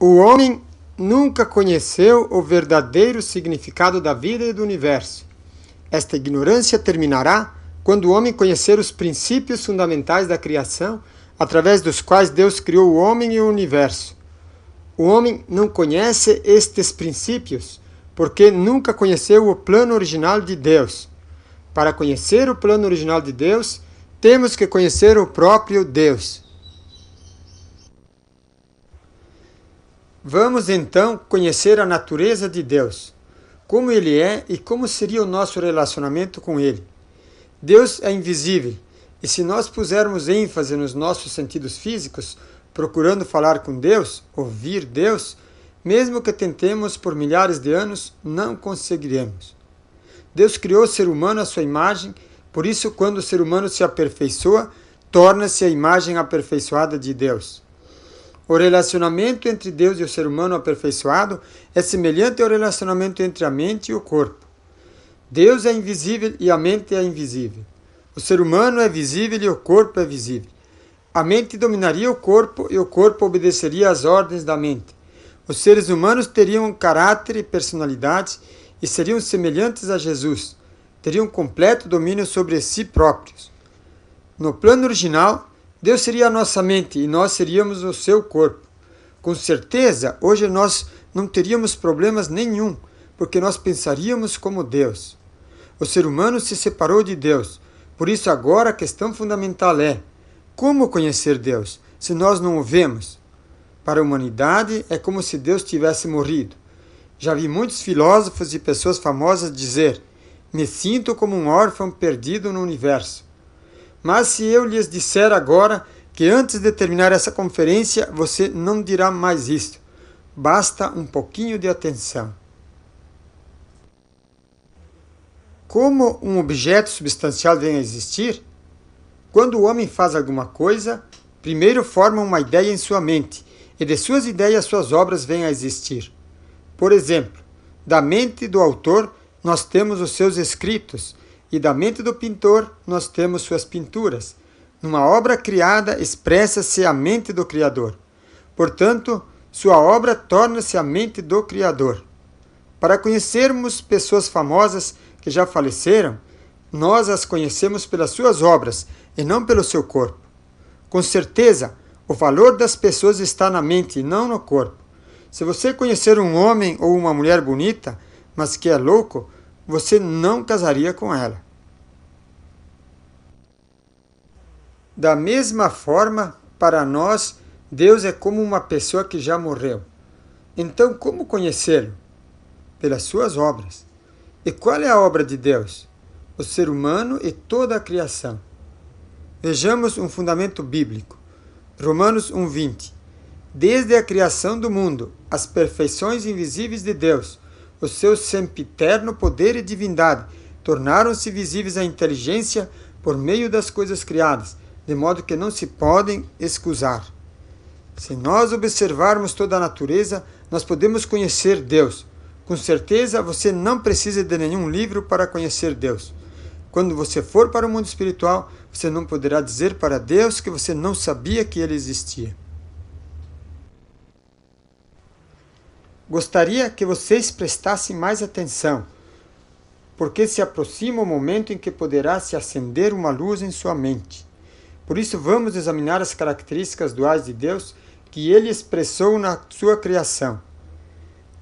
O homem nunca conheceu o verdadeiro significado da vida e do universo. Esta ignorância terminará quando o homem conhecer os princípios fundamentais da criação, através dos quais Deus criou o homem e o universo. O homem não conhece estes princípios porque nunca conheceu o plano original de Deus. Para conhecer o plano original de Deus, temos que conhecer o próprio Deus. Vamos então conhecer a natureza de Deus, como Ele é e como seria o nosso relacionamento com Ele. Deus é invisível, e se nós pusermos ênfase nos nossos sentidos físicos, procurando falar com Deus, ouvir Deus, mesmo que tentemos por milhares de anos, não conseguiremos. Deus criou o ser humano à sua imagem, por isso, quando o ser humano se aperfeiçoa, torna-se a imagem aperfeiçoada de Deus. O relacionamento entre Deus e o ser humano aperfeiçoado é semelhante ao relacionamento entre a mente e o corpo. Deus é invisível e a mente é invisível. O ser humano é visível e o corpo é visível. A mente dominaria o corpo e o corpo obedeceria às ordens da mente. Os seres humanos teriam caráter e personalidade e seriam semelhantes a Jesus. Teriam completo domínio sobre si próprios. No plano original, Deus seria a nossa mente e nós seríamos o seu corpo. Com certeza, hoje nós não teríamos problemas nenhum, porque nós pensaríamos como Deus. O ser humano se separou de Deus. Por isso, agora a questão fundamental é: como conhecer Deus, se nós não o vemos? Para a humanidade, é como se Deus tivesse morrido. Já vi muitos filósofos e pessoas famosas dizer: Me sinto como um órfão perdido no universo. Mas se eu lhes disser agora que antes de terminar essa conferência você não dirá mais isto, basta um pouquinho de atenção. Como um objeto substancial vem a existir? Quando o homem faz alguma coisa, primeiro forma uma ideia em sua mente, e de suas ideias suas obras vêm a existir. Por exemplo, da mente do autor nós temos os seus escritos, e da mente do pintor nós temos suas pinturas. Numa obra criada expressa-se a mente do Criador. Portanto, sua obra torna-se a mente do Criador. Para conhecermos pessoas famosas que já faleceram, nós as conhecemos pelas suas obras e não pelo seu corpo. Com certeza, o valor das pessoas está na mente e não no corpo. Se você conhecer um homem ou uma mulher bonita, mas que é louco, você não casaria com ela. Da mesma forma, para nós, Deus é como uma pessoa que já morreu. Então, como conhecê-lo? Pelas suas obras. E qual é a obra de Deus? O ser humano e toda a criação. Vejamos um fundamento bíblico. Romanos 1:20. Desde a criação do mundo, as perfeições invisíveis de Deus, o seu sempiterno poder e divindade tornaram-se visíveis à inteligência por meio das coisas criadas, de modo que não se podem excusar. Se nós observarmos toda a natureza, nós podemos conhecer Deus. Com certeza, você não precisa de nenhum livro para conhecer Deus. Quando você for para o mundo espiritual, você não poderá dizer para Deus que você não sabia que ele existia. Gostaria que vocês prestassem mais atenção, porque se aproxima o momento em que poderá se acender uma luz em sua mente. Por isso, vamos examinar as características duais de Deus que ele expressou na sua criação.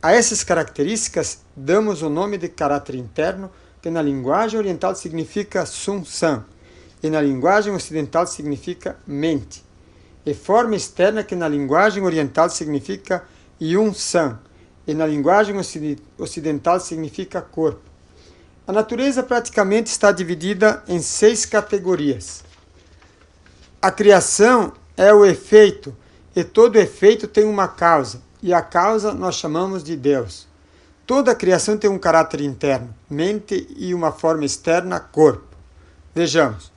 A essas características damos o nome de caráter interno, que na linguagem oriental significa sun san, e na linguagem ocidental significa mente, e forma externa, que na linguagem oriental significa yun san, e na linguagem ocidental significa corpo. A natureza praticamente está dividida em seis categorias. A criação é o efeito, e todo efeito tem uma causa, e a causa nós chamamos de Deus. Toda a criação tem um caráter interno, mente e uma forma externa, corpo. Vejamos.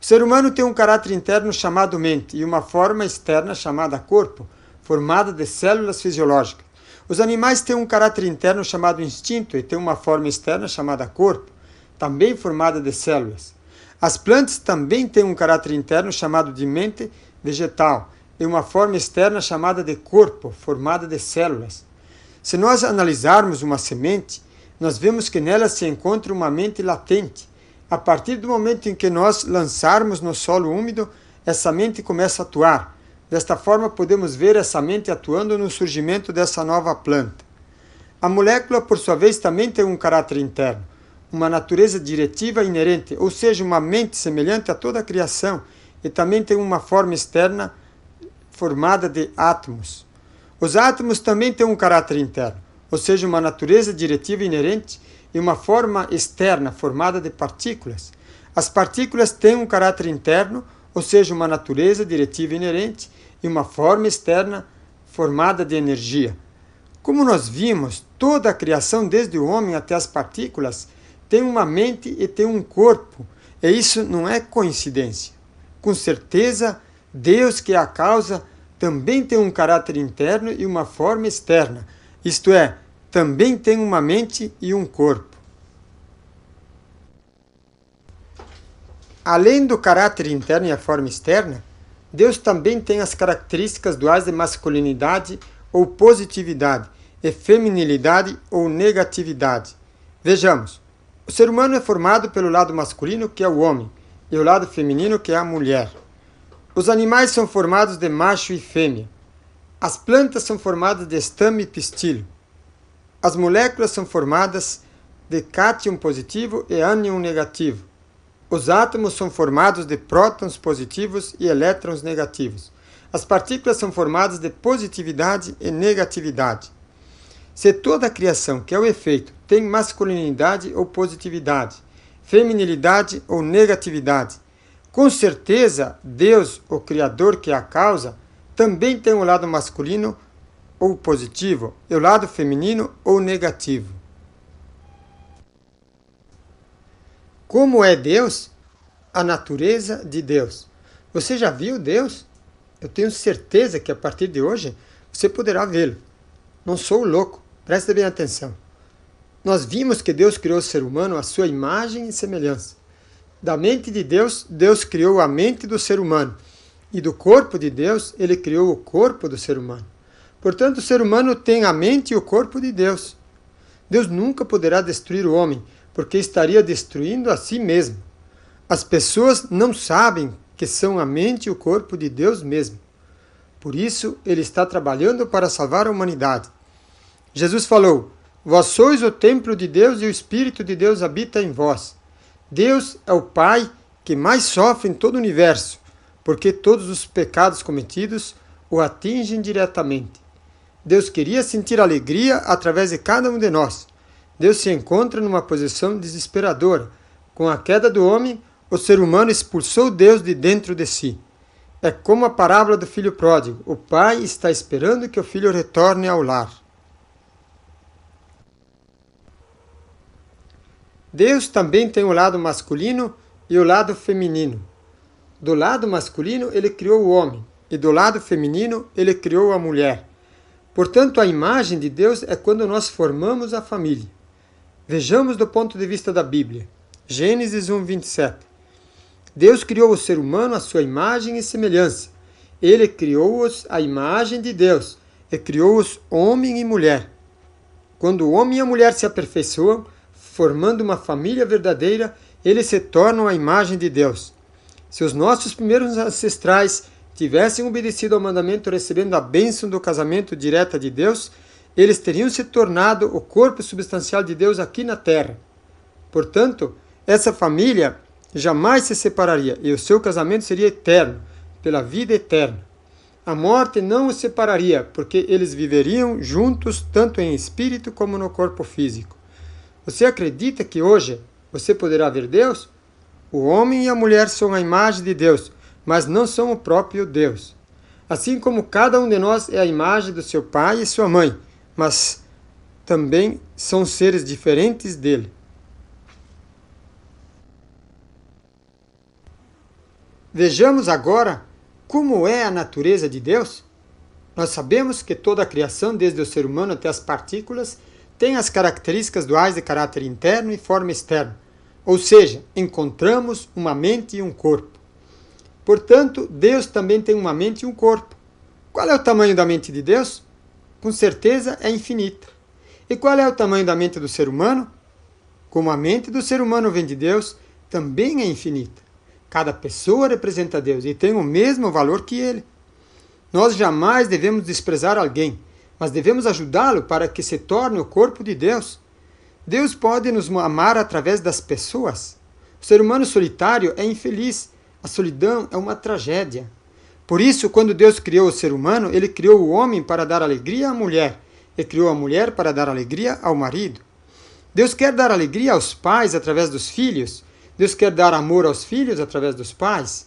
O ser humano tem um caráter interno chamado mente e uma forma externa chamada corpo, formada de células fisiológicas. Os animais têm um caráter interno chamado instinto e têm uma forma externa chamada corpo, também formada de células. As plantas também têm um caráter interno chamado de mente vegetal e uma forma externa chamada de corpo, formada de células. Se nós analisarmos uma semente, nós vemos que nela se encontra uma mente latente. A partir do momento em que nós lançarmos no solo úmido, essa mente começa a atuar. Desta forma, podemos ver essa mente atuando no surgimento dessa nova planta. A molécula, por sua vez, também tem um caráter interno, uma natureza diretiva inerente, ou seja, uma mente semelhante a toda a criação, e também tem uma forma externa formada de átomos. Os átomos também têm um caráter interno, ou seja, uma natureza diretiva inerente e uma forma externa formada de partículas. As partículas têm um caráter interno, ou seja, uma natureza diretiva inerente e uma forma externa formada de energia. Como nós vimos, toda a criação, desde o homem até as partículas, tem uma mente e tem um corpo, e isso não é coincidência. Com certeza, Deus, que é a causa, também tem um caráter interno e uma forma externa, isto é, também tem uma mente e um corpo. Além do caráter interno e a forma externa, Deus também tem as características duais de masculinidade ou positividade e feminilidade ou negatividade. Vejamos, o ser humano é formado pelo lado masculino, que é o homem, e o lado feminino, que é a mulher. Os animais são formados de macho e fêmea. As plantas são formadas de estame e pistilho. As moléculas são formadas de cátion positivo e ânion negativo. Os átomos são formados de prótons positivos e elétrons negativos. As partículas são formadas de positividade e negatividade. Se toda a criação, que é o efeito, tem masculinidade ou positividade, feminilidade ou negatividade, com certeza, Deus, o Criador que é a causa, também tem o um lado masculino ou positivo e o lado feminino ou negativo. Como é Deus? A natureza de Deus. Você já viu Deus? Eu tenho certeza que a partir de hoje você poderá vê-lo. Não sou louco, preste bem atenção. Nós vimos que Deus criou o ser humano à sua imagem e semelhança. Da mente de Deus, Deus criou a mente do ser humano. E do corpo de Deus, ele criou o corpo do ser humano. Portanto, o ser humano tem a mente e o corpo de Deus. Deus nunca poderá destruir o homem, porque estaria destruindo a si mesmo. As pessoas não sabem que são a mente e o corpo de Deus mesmo. Por isso, ele está trabalhando para salvar a humanidade. Jesus falou: Vós sois o templo de Deus e o Espírito de Deus habita em vós. Deus é o Pai que mais sofre em todo o universo, porque todos os pecados cometidos o atingem diretamente. Deus queria sentir alegria através de cada um de nós. Deus se encontra numa posição desesperadora. Com a queda do homem, o ser humano expulsou Deus de dentro de si. É como a parábola do filho pródigo: o pai está esperando que o filho retorne ao lar. Deus também tem o lado masculino e o lado feminino. Do lado masculino, ele criou o homem, e do lado feminino, ele criou a mulher. Portanto, a imagem de Deus é quando nós formamos a família. Vejamos do ponto de vista da Bíblia. Gênesis 1, 27. Deus criou o ser humano à sua imagem e semelhança. Ele criou-os à imagem de Deus e criou-os homem e mulher. Quando o homem e a mulher se aperfeiçoam, formando uma família verdadeira, eles se tornam a imagem de Deus. Se os nossos primeiros ancestrais tivessem obedecido ao mandamento recebendo a bênção do casamento direta de Deus, eles teriam se tornado o corpo substancial de Deus aqui na terra. Portanto, essa família jamais se separaria e o seu casamento seria eterno, pela vida eterna. A morte não os separaria, porque eles viveriam juntos tanto em espírito como no corpo físico. Você acredita que hoje você poderá ver Deus? O homem e a mulher são a imagem de Deus, mas não são o próprio Deus. Assim como cada um de nós é a imagem do seu pai e sua mãe, mas também são seres diferentes dele. Vejamos agora como é a natureza de Deus. Nós sabemos que toda a criação, desde o ser humano até as partículas, tem as características duais de caráter interno e forma externa, ou seja, encontramos uma mente e um corpo. Portanto, Deus também tem uma mente e um corpo. Qual é o tamanho da mente de Deus? Com certeza é infinita. E qual é o tamanho da mente do ser humano? Como a mente do ser humano vem de Deus, também é infinita. Cada pessoa representa Deus e tem o mesmo valor que ele. Nós jamais devemos desprezar alguém, mas devemos ajudá-lo para que se torne o corpo de Deus. Deus pode nos amar através das pessoas. O ser humano solitário é infeliz. A solidão é uma tragédia. Por isso, quando Deus criou o ser humano, ele criou o homem para dar alegria à mulher e criou a mulher para dar alegria ao marido. Deus quer dar alegria aos pais através dos filhos. Deus quer dar amor aos filhos através dos pais.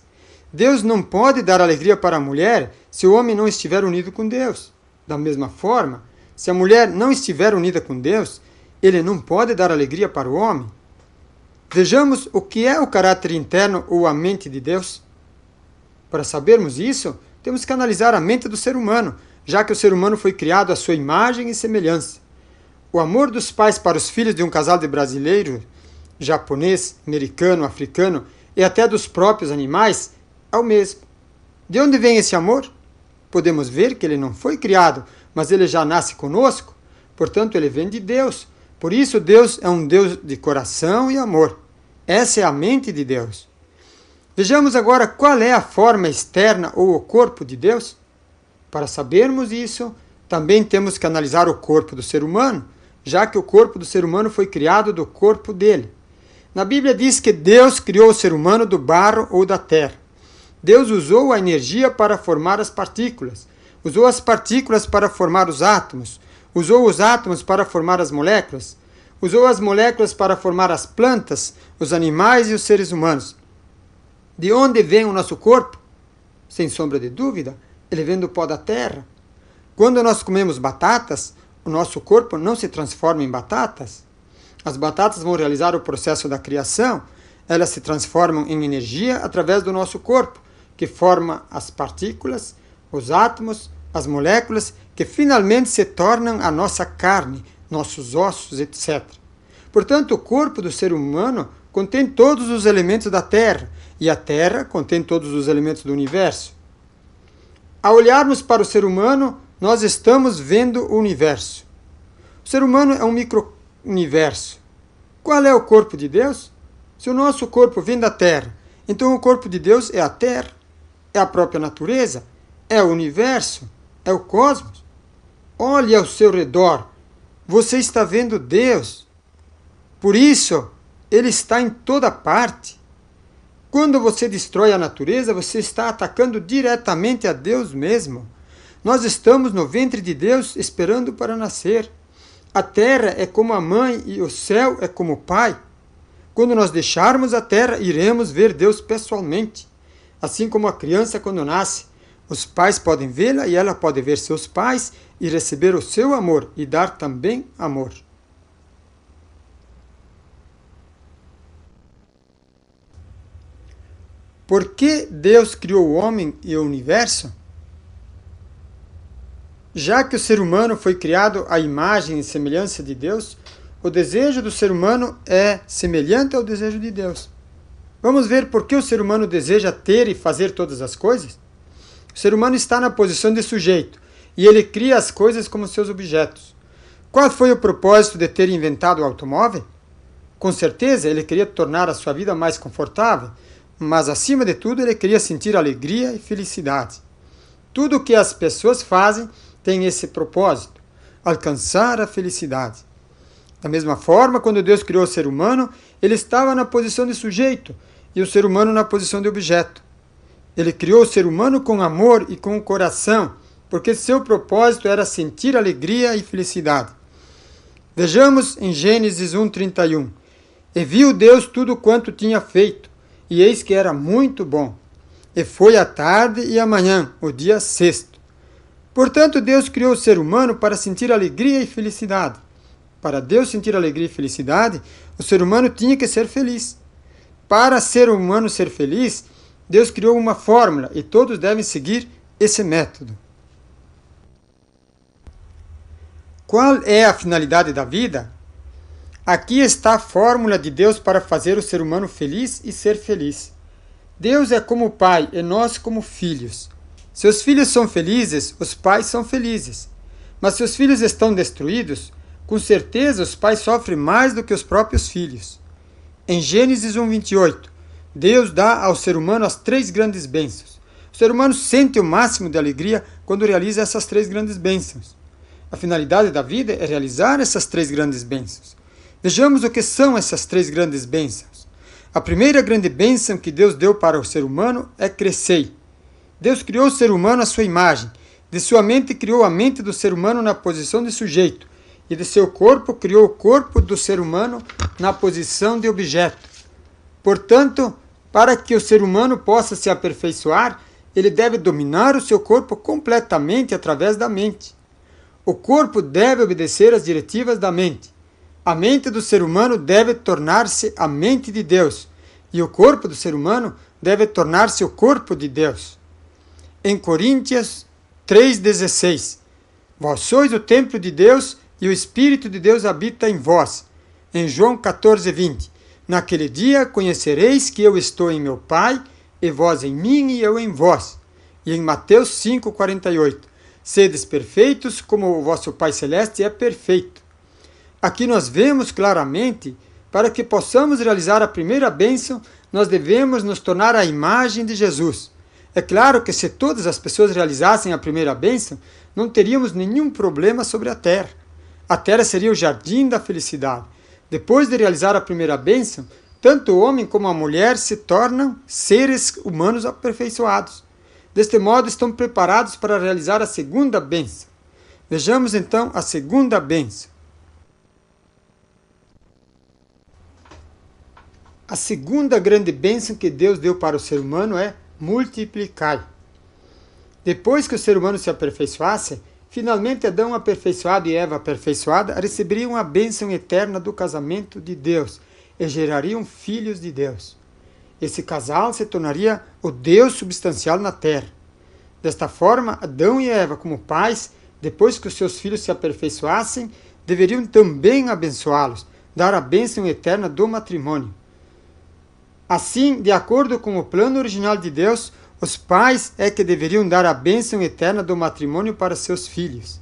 Deus não pode dar alegria para a mulher se o homem não estiver unido com Deus. Da mesma forma, se a mulher não estiver unida com Deus, ele não pode dar alegria para o homem. Vejamos o que é o caráter interno ou a mente de Deus. Para sabermos isso, temos que analisar a mente do ser humano, já que o ser humano foi criado à sua imagem e semelhança. O amor dos pais para os filhos de um casal de brasileiro, japonês, americano, africano e até dos próprios animais é o mesmo. De onde vem esse amor? Podemos ver que ele não foi criado, mas ele já nasce conosco. Portanto, ele vem de Deus. Por isso, Deus é um Deus de coração e amor. Essa é a mente de Deus. Vejamos agora qual é a forma externa ou o corpo de Deus. Para sabermos isso, também temos que analisar o corpo do ser humano, já que o corpo do ser humano foi criado do corpo dele. Na Bíblia diz que Deus criou o ser humano do barro ou da terra. Deus usou a energia para formar as partículas, usou as partículas para formar os átomos, usou os átomos para formar as moléculas, usou as moléculas para formar as plantas, os animais e os seres humanos. De onde vem o nosso corpo? Sem sombra de dúvida, ele vem do pó da terra. Quando nós comemos batatas, o nosso corpo não se transforma em batatas. As batatas vão realizar o processo da criação, elas se transformam em energia através do nosso corpo que forma as partículas, os átomos, as moléculas, que finalmente se tornam a nossa carne, nossos ossos, etc. Portanto, o corpo do ser humano contém todos os elementos da Terra, e a Terra contém todos os elementos do universo. Ao olharmos para o ser humano, nós estamos vendo o universo. O ser humano é um micro-universo. Qual é o corpo de Deus? Se o nosso corpo vem da Terra, então o corpo de Deus é a Terra é a própria natureza, é o universo, é o cosmos. Olhe ao seu redor, você está vendo Deus. Por isso, Ele está em toda parte. Quando você destrói a natureza, você está atacando diretamente a Deus mesmo. Nós estamos no ventre de Deus esperando para nascer. A terra é como a mãe e o céu é como o pai. Quando nós deixarmos a terra, iremos ver Deus pessoalmente. Assim como a criança quando nasce, os pais podem vê-la e ela pode ver seus pais e receber o seu amor e dar também amor. Por que Deus criou o homem e o universo? Já que o ser humano foi criado à imagem e semelhança de Deus, o desejo do ser humano é semelhante ao desejo de Deus. Vamos ver por que o ser humano deseja ter e fazer todas as coisas? O ser humano está na posição de sujeito e ele cria as coisas como seus objetos. Qual foi o propósito de ter inventado o automóvel? Com certeza ele queria tornar a sua vida mais confortável, mas acima de tudo ele queria sentir alegria e felicidade. Tudo o que as pessoas fazem tem esse propósito: alcançar a felicidade. Da mesma forma, quando Deus criou o ser humano, ele estava na posição de sujeito e o ser humano na posição de objeto. Ele criou o ser humano com amor e com o coração, porque seu propósito era sentir alegria e felicidade. Vejamos em Gênesis 1:31. E viu Deus tudo quanto tinha feito, e eis que era muito bom. E foi a tarde e a manhã, o dia sexto. Portanto, Deus criou o ser humano para sentir alegria e felicidade. Para Deus sentir alegria e felicidade, o ser humano tinha que ser feliz. Para ser humano ser feliz, Deus criou uma fórmula e todos devem seguir esse método. Qual é a finalidade da vida? Aqui está a fórmula de Deus para fazer o ser humano feliz e ser feliz. Deus é como pai e nós como filhos. Se os filhos são felizes, os pais são felizes. Mas se os filhos estão destruídos, com certeza os pais sofrem mais do que os próprios filhos. Em Gênesis 1:28, Deus dá ao ser humano as três grandes bênçãos. O ser humano sente o máximo de alegria quando realiza essas três grandes bênçãos. A finalidade da vida é realizar essas três grandes bênçãos. Vejamos o que são essas três grandes bênçãos. A primeira grande bênção que Deus deu para o ser humano é crescer. Deus criou o ser humano à sua imagem. De sua mente criou a mente do ser humano na posição de sujeito, e de seu corpo criou o corpo do ser humano na posição de objeto. Portanto, para que o ser humano possa se aperfeiçoar, ele deve dominar o seu corpo completamente através da mente. O corpo deve obedecer às diretivas da mente. A mente do ser humano deve tornar-se a mente de Deus, e o corpo do ser humano deve tornar-se o corpo de Deus em Coríntios 3,16. Vós sois o templo de Deus e o Espírito de Deus habita em vós. Em João 14,20. Naquele dia conhecereis que eu estou em meu Pai, e vós em mim e eu em vós. E em Mateus 5,48. Sedes perfeitos como o vosso Pai Celeste é perfeito. Aqui nós vemos claramente, para que possamos realizar a primeira bênção, nós devemos nos tornar a imagem de Jesus. É claro que se todas as pessoas realizassem a primeira bênção, não teríamos nenhum problema sobre a terra. A terra seria o jardim da felicidade. Depois de realizar a primeira bênção, tanto o homem como a mulher se tornam seres humanos aperfeiçoados. Deste modo, estão preparados para realizar a segunda bênção. Vejamos então a segunda bênção. A segunda grande bênção que Deus deu para o ser humano é multiplicai. Depois que o ser humano se aperfeiçoasse, finalmente Adão aperfeiçoado e Eva aperfeiçoada receberiam a bênção eterna do casamento de Deus e gerariam filhos de Deus. Esse casal se tornaria o Deus substancial na terra. Desta forma, Adão e Eva, como pais, depois que os seus filhos se aperfeiçoassem, deveriam também abençoá-los, dar a bênção eterna do matrimônio. Assim, de acordo com o plano original de Deus, os pais é que deveriam dar a bênção eterna do matrimônio para seus filhos.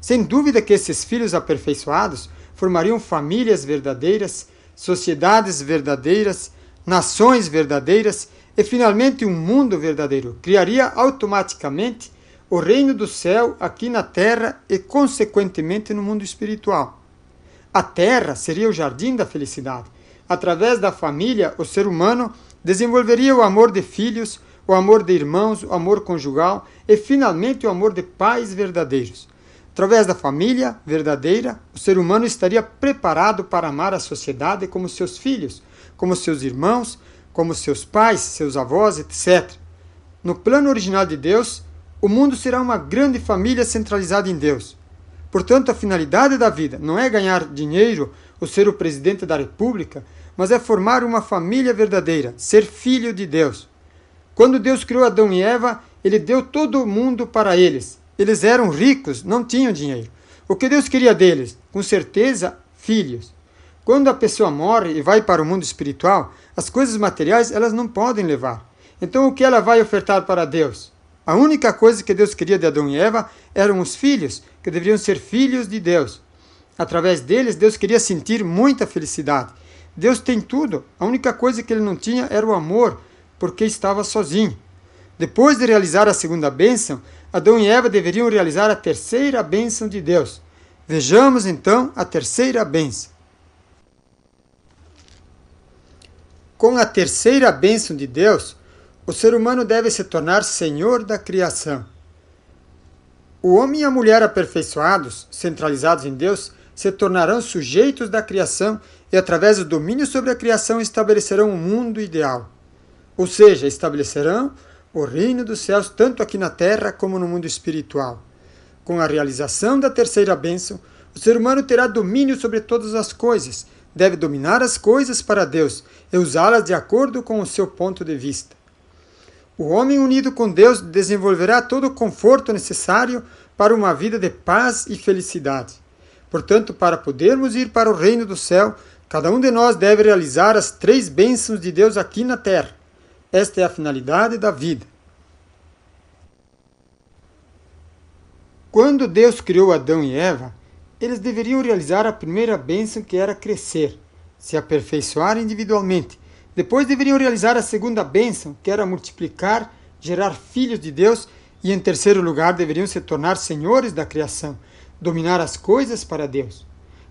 Sem dúvida que esses filhos aperfeiçoados formariam famílias verdadeiras, sociedades verdadeiras, nações verdadeiras e finalmente um mundo verdadeiro. Criaria automaticamente o reino do céu aqui na terra e, consequentemente, no mundo espiritual. A terra seria o jardim da felicidade Através da família, o ser humano desenvolveria o amor de filhos, o amor de irmãos, o amor conjugal e, finalmente, o amor de pais verdadeiros. Através da família verdadeira, o ser humano estaria preparado para amar a sociedade como seus filhos, como seus irmãos, como seus pais, seus avós, etc. No plano original de Deus, o mundo será uma grande família centralizada em Deus. Portanto, a finalidade da vida não é ganhar dinheiro ou ser o presidente da república, mas é formar uma família verdadeira, ser filho de Deus. Quando Deus criou Adão e Eva, ele deu todo o mundo para eles. Eles eram ricos, não tinham dinheiro. O que Deus queria deles? Com certeza, filhos. Quando a pessoa morre e vai para o mundo espiritual, as coisas materiais elas não podem levar. Então o que ela vai ofertar para Deus? A única coisa que Deus queria de Adão e Eva eram os filhos, que deveriam ser filhos de Deus. Através deles, Deus queria sentir muita felicidade. Deus tem tudo, a única coisa que ele não tinha era o amor, porque estava sozinho. Depois de realizar a segunda bênção, Adão e Eva deveriam realizar a terceira bênção de Deus. Vejamos então a terceira bênção. Com a terceira bênção de Deus, o ser humano deve se tornar senhor da criação. O homem e a mulher aperfeiçoados, centralizados em Deus, se tornarão sujeitos da criação e, através do domínio sobre a criação, estabelecerão um mundo ideal. Ou seja, estabelecerão o reino dos céus tanto aqui na terra como no mundo espiritual. Com a realização da terceira bênção, o ser humano terá domínio sobre todas as coisas, deve dominar as coisas para Deus e usá-las de acordo com o seu ponto de vista. O homem unido com Deus desenvolverá todo o conforto necessário para uma vida de paz e felicidade. Portanto, para podermos ir para o reino do céu, cada um de nós deve realizar as três bênçãos de Deus aqui na terra. Esta é a finalidade da vida. Quando Deus criou Adão e Eva, eles deveriam realizar a primeira bênção que era crescer, se aperfeiçoar individualmente. Depois deveriam realizar a segunda bênção, que era multiplicar, gerar filhos de Deus, e em terceiro lugar deveriam se tornar senhores da criação, dominar as coisas para Deus.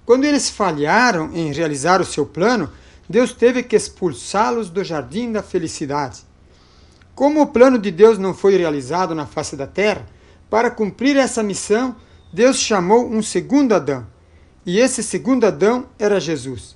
Quando eles falharam em realizar o seu plano, Deus teve que expulsá-los do jardim da felicidade. Como o plano de Deus não foi realizado na face da terra, para cumprir essa missão, Deus chamou um segundo Adão. E esse segundo Adão era Jesus.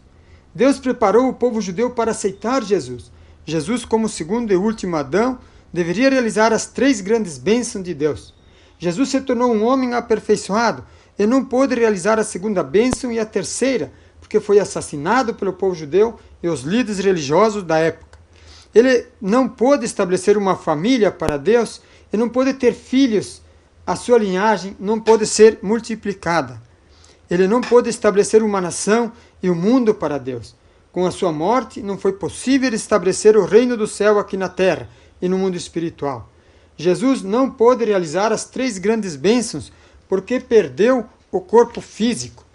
Deus preparou o povo judeu para aceitar Jesus. Jesus, como segundo e último Adão, deveria realizar as três grandes bênçãos de Deus. Jesus se tornou um homem aperfeiçoado e não pôde realizar a segunda bênção e a terceira, porque foi assassinado pelo povo judeu e os líderes religiosos da época. Ele não pôde estabelecer uma família para Deus e não pôde ter filhos a sua linhagem não pode ser multiplicada. Ele não pôde estabelecer uma nação e um mundo para Deus. Com a sua morte, não foi possível estabelecer o reino do céu aqui na terra e no mundo espiritual. Jesus não pôde realizar as três grandes bênçãos porque perdeu o corpo físico.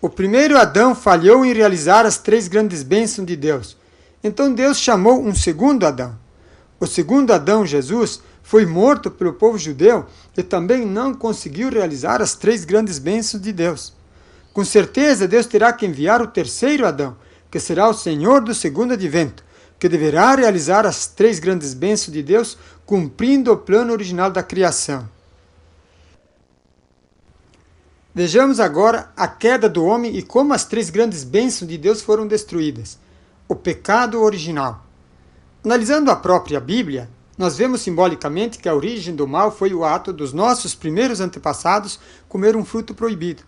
O primeiro Adão falhou em realizar as três grandes bênçãos de Deus. Então Deus chamou um segundo Adão. O segundo Adão, Jesus, foi morto pelo povo judeu e também não conseguiu realizar as três grandes bênçãos de Deus. Com certeza, Deus terá que enviar o terceiro Adão, que será o Senhor do segundo advento, que deverá realizar as três grandes bênçãos de Deus, cumprindo o plano original da criação. Vejamos agora a queda do homem e como as três grandes bênçãos de Deus foram destruídas. O pecado original. Analisando a própria Bíblia, nós vemos simbolicamente que a origem do mal foi o ato dos nossos primeiros antepassados comer um fruto proibido.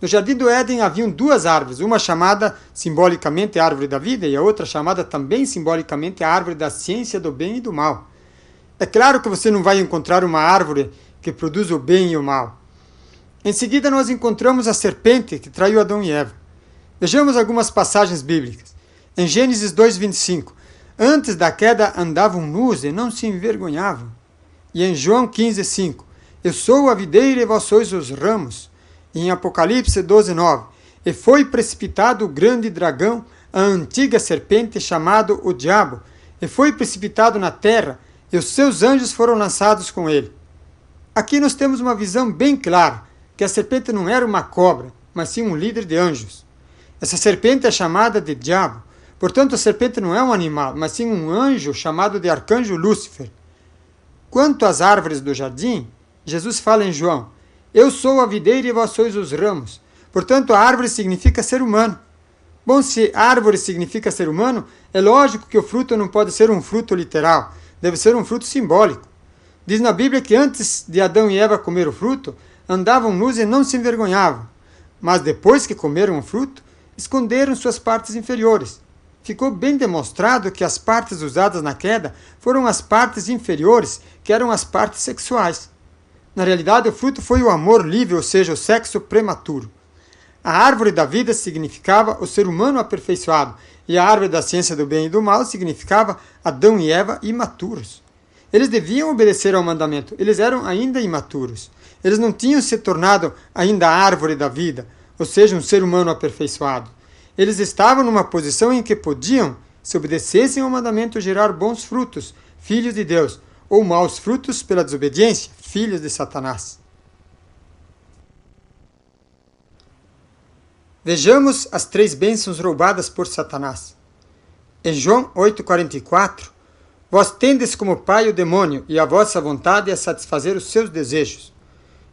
No jardim do Éden haviam duas árvores, uma chamada simbolicamente árvore da vida e a outra chamada também simbolicamente árvore da ciência do bem e do mal. É claro que você não vai encontrar uma árvore que produz o bem e o mal. Em seguida, nós encontramos a serpente que traiu Adão e Eva. Vejamos algumas passagens bíblicas. Em Gênesis 2:25, Antes da queda andavam nus e não se envergonhavam. E em João 15, 5, Eu sou a videira e vós sois os ramos. E em Apocalipse 12, 9, E foi precipitado o grande dragão, a antiga serpente chamado o diabo, e foi precipitado na terra, e os seus anjos foram lançados com ele. Aqui nós temos uma visão bem clara, que a serpente não era uma cobra, mas sim um líder de anjos. Essa serpente é chamada de diabo. Portanto, a serpente não é um animal, mas sim um anjo chamado de arcanjo Lúcifer. Quanto às árvores do jardim, Jesus fala em João: Eu sou a videira e vós sois os ramos. Portanto, a árvore significa ser humano. Bom, se árvore significa ser humano, é lógico que o fruto não pode ser um fruto literal, deve ser um fruto simbólico. Diz na Bíblia que antes de Adão e Eva comer o fruto, andavam nus e não se envergonhavam. Mas depois que comeram o fruto, esconderam suas partes inferiores ficou bem demonstrado que as partes usadas na queda foram as partes inferiores, que eram as partes sexuais. Na realidade, o fruto foi o amor livre, ou seja, o sexo prematuro. A árvore da vida significava o ser humano aperfeiçoado, e a árvore da ciência do bem e do mal significava Adão e Eva imaturos. Eles deviam obedecer ao mandamento, eles eram ainda imaturos. Eles não tinham se tornado ainda a árvore da vida, ou seja, um ser humano aperfeiçoado. Eles estavam numa posição em que podiam, se obedecessem ao mandamento, gerar bons frutos, filhos de Deus, ou maus frutos pela desobediência, filhos de Satanás. Vejamos as três bênçãos roubadas por Satanás. Em João 8,44, vós tendes como pai o demônio, e a vossa vontade é satisfazer os seus desejos.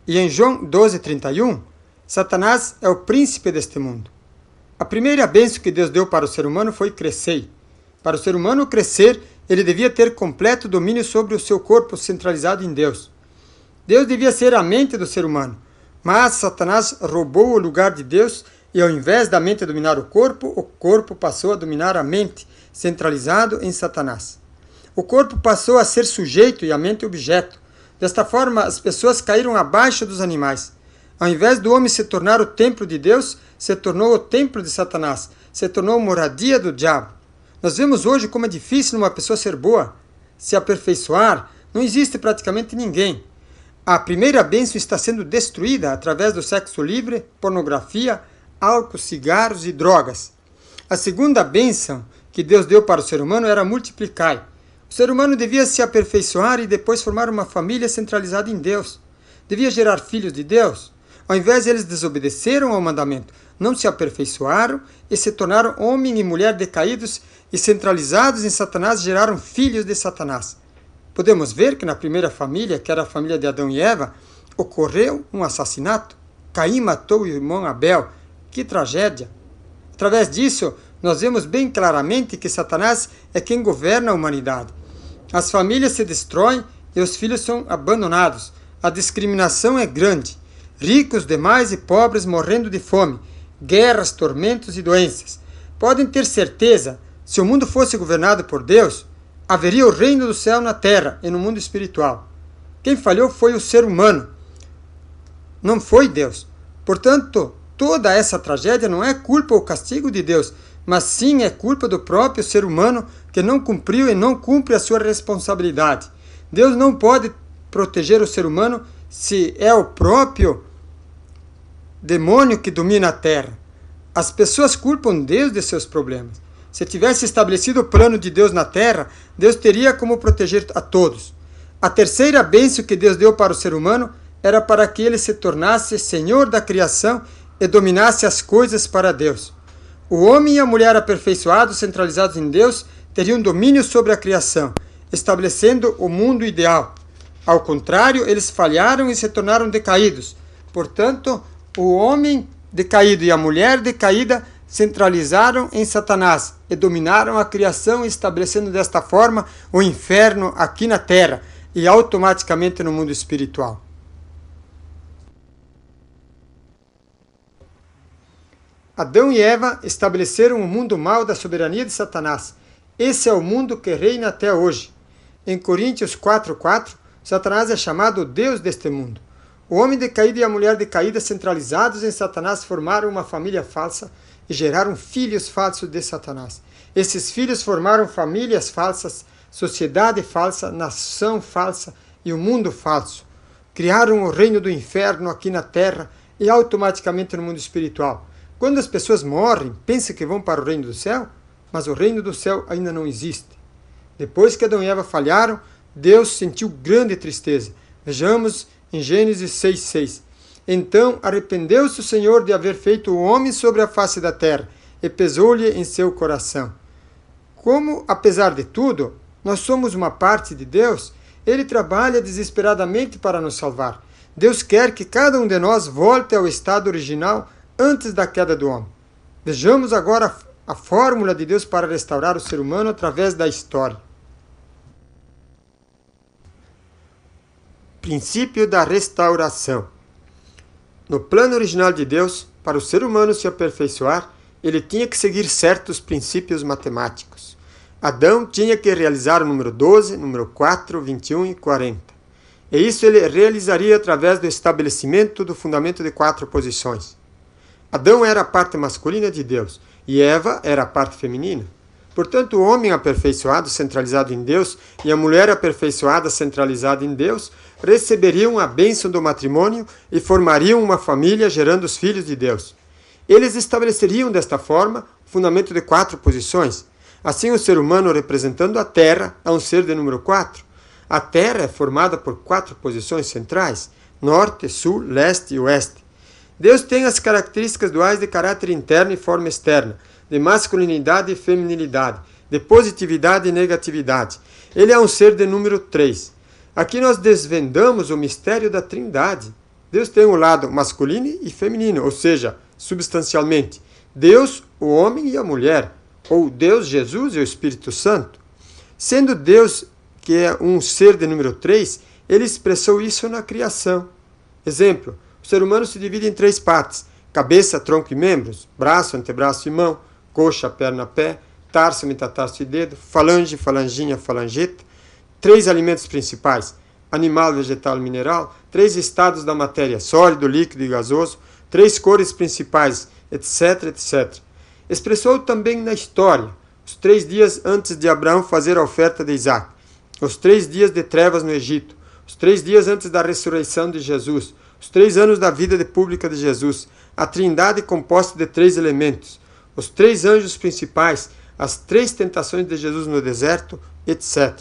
E em João 12,31, Satanás é o príncipe deste mundo. A primeira bênção que Deus deu para o ser humano foi crescer. Para o ser humano crescer, ele devia ter completo domínio sobre o seu corpo centralizado em Deus. Deus devia ser a mente do ser humano, mas Satanás roubou o lugar de Deus e, ao invés da mente dominar o corpo, o corpo passou a dominar a mente, centralizado em Satanás. O corpo passou a ser sujeito e a mente objeto. Desta forma, as pessoas caíram abaixo dos animais. Ao invés do homem se tornar o templo de Deus, se tornou o templo de Satanás, se tornou moradia do diabo. Nós vemos hoje como é difícil uma pessoa ser boa, se aperfeiçoar, não existe praticamente ninguém. A primeira bênção está sendo destruída através do sexo livre, pornografia, álcool, cigarros e drogas. A segunda bênção que Deus deu para o ser humano era multiplicar. O ser humano devia se aperfeiçoar e depois formar uma família centralizada em Deus. Devia gerar filhos de Deus. Ao invés, eles desobedeceram ao mandamento, não se aperfeiçoaram e se tornaram homem e mulher decaídos e centralizados em Satanás, geraram filhos de Satanás. Podemos ver que na primeira família, que era a família de Adão e Eva, ocorreu um assassinato. Caim matou o irmão Abel. Que tragédia! Através disso, nós vemos bem claramente que Satanás é quem governa a humanidade. As famílias se destroem e os filhos são abandonados. A discriminação é grande. Ricos demais e pobres morrendo de fome. Guerras, tormentos e doenças. Podem ter certeza, se o mundo fosse governado por Deus, haveria o reino do céu na terra e no mundo espiritual. Quem falhou foi o ser humano, não foi Deus. Portanto, toda essa tragédia não é culpa ou castigo de Deus, mas sim é culpa do próprio ser humano que não cumpriu e não cumpre a sua responsabilidade. Deus não pode proteger o ser humano se é o próprio demônio que domina a terra. As pessoas culpam Deus de seus problemas. Se tivesse estabelecido o plano de Deus na terra, Deus teria como proteger a todos. A terceira bênção que Deus deu para o ser humano era para que ele se tornasse senhor da criação e dominasse as coisas para Deus. O homem e a mulher aperfeiçoados, centralizados em Deus, teriam domínio sobre a criação, estabelecendo o mundo ideal. Ao contrário, eles falharam e se tornaram decaídos. Portanto, o homem decaído e a mulher decaída centralizaram em Satanás e dominaram a criação, estabelecendo desta forma o inferno aqui na terra e automaticamente no mundo espiritual. Adão e Eva estabeleceram o mundo mal da soberania de Satanás. Esse é o mundo que reina até hoje. Em Coríntios 4:4, Satanás é chamado Deus deste mundo. O homem decaído e a mulher decaída, centralizados em Satanás, formaram uma família falsa e geraram filhos falsos de Satanás. Esses filhos formaram famílias falsas, sociedade falsa, nação falsa e o um mundo falso. Criaram o reino do inferno aqui na terra e automaticamente no mundo espiritual. Quando as pessoas morrem, pensam que vão para o reino do céu, mas o reino do céu ainda não existe. Depois que Adão e Eva falharam, Deus sentiu grande tristeza. Vejamos em Gênesis 6,6. Então arrependeu-se o Senhor de haver feito o homem sobre a face da terra, e pesou-lhe em seu coração. Como, apesar de tudo, nós somos uma parte de Deus, ele trabalha desesperadamente para nos salvar. Deus quer que cada um de nós volte ao estado original antes da queda do homem. Vejamos agora a fórmula de Deus para restaurar o ser humano através da história. Princípio da restauração. No plano original de Deus, para o ser humano se aperfeiçoar, ele tinha que seguir certos princípios matemáticos. Adão tinha que realizar o número 12, número 4, 21 e 40. E isso ele realizaria através do estabelecimento do fundamento de quatro posições. Adão era a parte masculina de Deus e Eva era a parte feminina. Portanto, o homem aperfeiçoado, centralizado em Deus, e a mulher aperfeiçoada, centralizada em Deus, receberiam a bênção do matrimônio e formariam uma família gerando os filhos de Deus. Eles estabeleceriam desta forma o fundamento de quatro posições. Assim, o ser humano representando a Terra é um ser de número 4. A Terra é formada por quatro posições centrais: norte, sul, leste e oeste. Deus tem as características duais de caráter interno e forma externa de masculinidade e feminilidade, de positividade e negatividade. Ele é um ser de número 3. Aqui nós desvendamos o mistério da Trindade. Deus tem um lado masculino e feminino, ou seja, substancialmente, Deus, o homem e a mulher, ou Deus, Jesus e o Espírito Santo. Sendo Deus, que é um ser de número 3, ele expressou isso na criação. Exemplo: o ser humano se divide em três partes: cabeça, tronco e membros, braço, antebraço e mão coxa, perna, pé, tarso, metatarso e dedo, falange, falanginha, falangeta, três alimentos principais, animal, vegetal mineral, três estados da matéria, sólido, líquido e gasoso, três cores principais, etc, etc. Expressou também na história, os três dias antes de Abraão fazer a oferta de Isaac, os três dias de trevas no Egito, os três dias antes da ressurreição de Jesus, os três anos da vida pública de Jesus, a trindade composta de três elementos, os três anjos principais, as três tentações de Jesus no deserto, etc.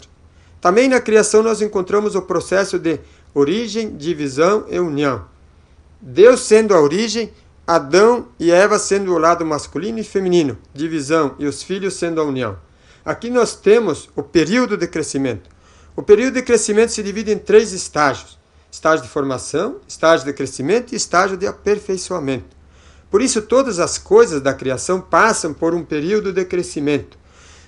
Também na criação nós encontramos o processo de origem, divisão e união. Deus sendo a origem, Adão e Eva sendo o lado masculino e feminino, divisão, e os filhos sendo a união. Aqui nós temos o período de crescimento. O período de crescimento se divide em três estágios: estágio de formação, estágio de crescimento e estágio de aperfeiçoamento. Por isso, todas as coisas da criação passam por um período de crescimento.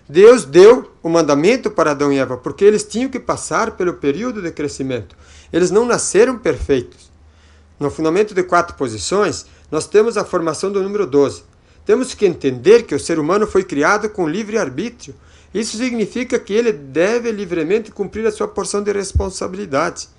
Deus deu o mandamento para Adão e Eva porque eles tinham que passar pelo período de crescimento. Eles não nasceram perfeitos. No fundamento de quatro posições, nós temos a formação do número 12. Temos que entender que o ser humano foi criado com livre arbítrio. Isso significa que ele deve livremente cumprir a sua porção de responsabilidade.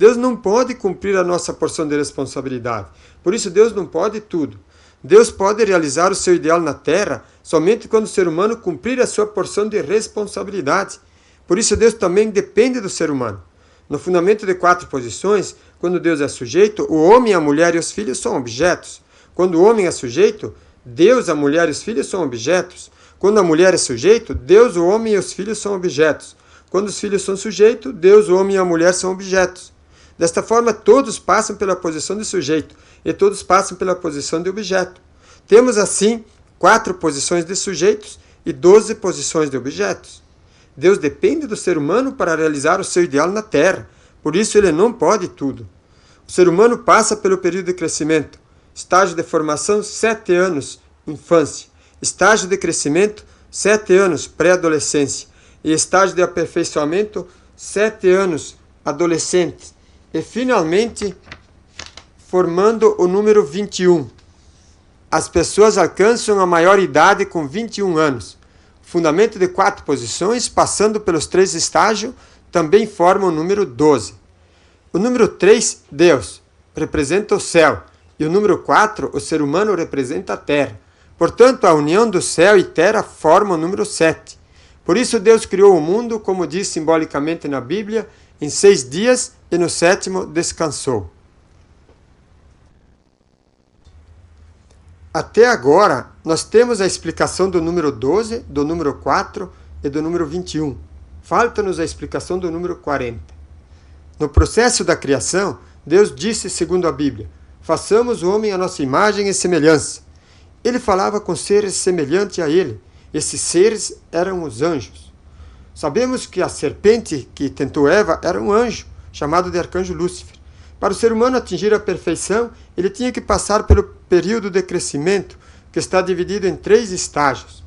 Deus não pode cumprir a nossa porção de responsabilidade. Por isso, Deus não pode tudo. Deus pode realizar o seu ideal na terra somente quando o ser humano cumprir a sua porção de responsabilidade. Por isso, Deus também depende do ser humano. No fundamento de quatro posições, quando Deus é sujeito, o homem, a mulher e os filhos são objetos. Quando o homem é sujeito, Deus, a mulher e os filhos são objetos. Quando a mulher é sujeito, Deus, o homem e os filhos são objetos. Quando os filhos são sujeitos, Deus, o homem e a mulher são objetos. Desta forma, todos passam pela posição de sujeito e todos passam pela posição de objeto. Temos, assim, quatro posições de sujeitos e doze posições de objetos. Deus depende do ser humano para realizar o seu ideal na Terra, por isso ele não pode tudo. O ser humano passa pelo período de crescimento, estágio de formação, sete anos, infância, estágio de crescimento, sete anos, pré-adolescência, e estágio de aperfeiçoamento, sete anos, adolescente e finalmente formando o número 21. As pessoas alcançam a maior idade com 21 anos. Fundamento de quatro posições, passando pelos três estágios, também forma o número 12. O número 3, Deus, representa o céu, e o número 4, o ser humano, representa a terra. Portanto, a união do céu e terra forma o número 7. Por isso, Deus criou o mundo, como diz simbolicamente na Bíblia, em seis dias e no sétimo descansou. Até agora, nós temos a explicação do número 12, do número 4 e do número 21. Falta-nos a explicação do número 40. No processo da criação, Deus disse, segundo a Bíblia, façamos o homem à nossa imagem e semelhança. Ele falava com seres semelhantes a ele. Esses seres eram os anjos. Sabemos que a serpente que tentou Eva era um anjo chamado de arcanjo Lúcifer. Para o ser humano atingir a perfeição, ele tinha que passar pelo período de crescimento, que está dividido em três estágios: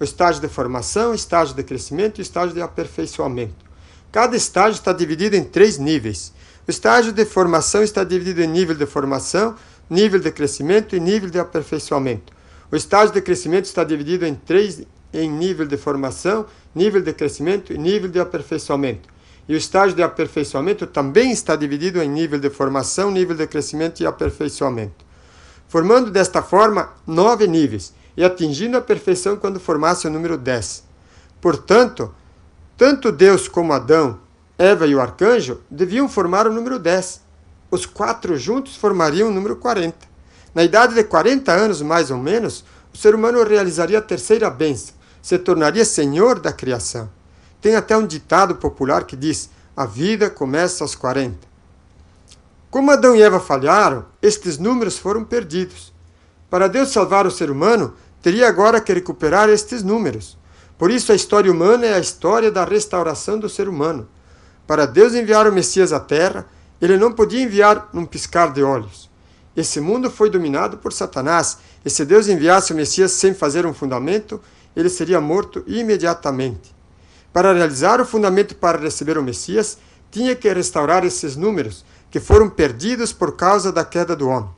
o estágio de formação, o estágio de crescimento e o estágio de aperfeiçoamento. Cada estágio está dividido em três níveis. O estágio de formação está dividido em nível de formação, nível de crescimento e nível de aperfeiçoamento. O estágio de crescimento está dividido em três em nível de formação, nível de crescimento e nível de aperfeiçoamento. E o estágio de aperfeiçoamento também está dividido em nível de formação, nível de crescimento e aperfeiçoamento. Formando desta forma nove níveis e atingindo a perfeição quando formasse o número 10. Portanto, tanto Deus como Adão, Eva e o arcanjo deviam formar o número 10. Os quatro juntos formariam o número 40. Na idade de 40 anos, mais ou menos, o ser humano realizaria a terceira bênção, se tornaria senhor da criação. Tem até um ditado popular que diz: a vida começa aos 40. Como Adão e Eva falharam, estes números foram perdidos. Para Deus salvar o ser humano, teria agora que recuperar estes números. Por isso, a história humana é a história da restauração do ser humano. Para Deus enviar o Messias à Terra, ele não podia enviar num piscar de olhos. Esse mundo foi dominado por Satanás, e se Deus enviasse o Messias sem fazer um fundamento, ele seria morto imediatamente. Para realizar o fundamento para receber o Messias, tinha que restaurar esses números que foram perdidos por causa da queda do homem.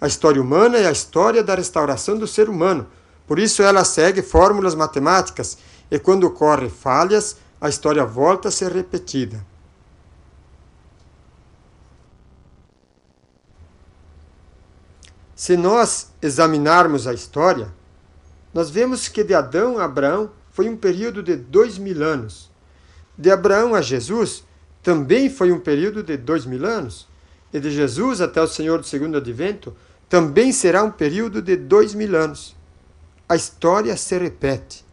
A história humana é a história da restauração do ser humano, por isso ela segue fórmulas matemáticas e quando ocorrem falhas, a história volta a ser repetida. Se nós examinarmos a história, nós vemos que de Adão a Abraão foi um período de dois mil anos. De Abraão a Jesus, também foi um período de dois mil anos, e de Jesus até o Senhor do segundo advento também será um período de dois mil anos. A história se repete.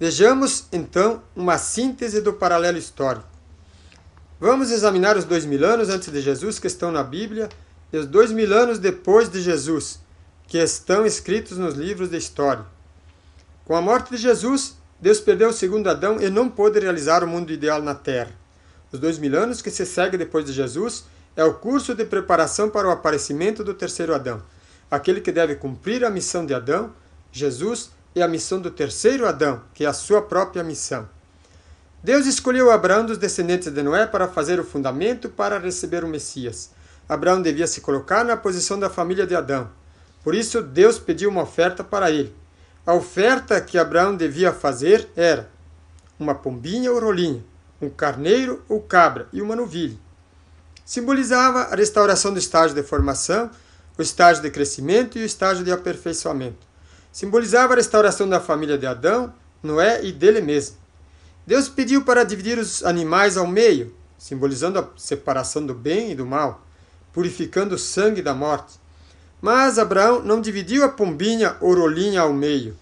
Vejamos, então, uma síntese do paralelo histórico. Vamos examinar os dois mil anos antes de Jesus que estão na Bíblia dois mil anos depois de Jesus, que estão escritos nos livros de história. Com a morte de Jesus, Deus perdeu o segundo Adão e não pôde realizar o mundo ideal na Terra. Os dois mil anos que se segue depois de Jesus é o curso de preparação para o aparecimento do terceiro Adão, aquele que deve cumprir a missão de Adão, Jesus, e a missão do terceiro Adão, que é a sua própria missão. Deus escolheu Abraão dos descendentes de Noé para fazer o fundamento para receber o Messias. Abraão devia se colocar na posição da família de Adão. Por isso, Deus pediu uma oferta para ele. A oferta que Abraão devia fazer era uma pombinha ou rolinha, um carneiro ou cabra e uma novilha. Simbolizava a restauração do estágio de formação, o estágio de crescimento e o estágio de aperfeiçoamento. Simbolizava a restauração da família de Adão, Noé e dele mesmo. Deus pediu para dividir os animais ao meio, simbolizando a separação do bem e do mal, purificando o sangue da morte. Mas Abraão não dividiu a pombinha ou rolinha ao meio.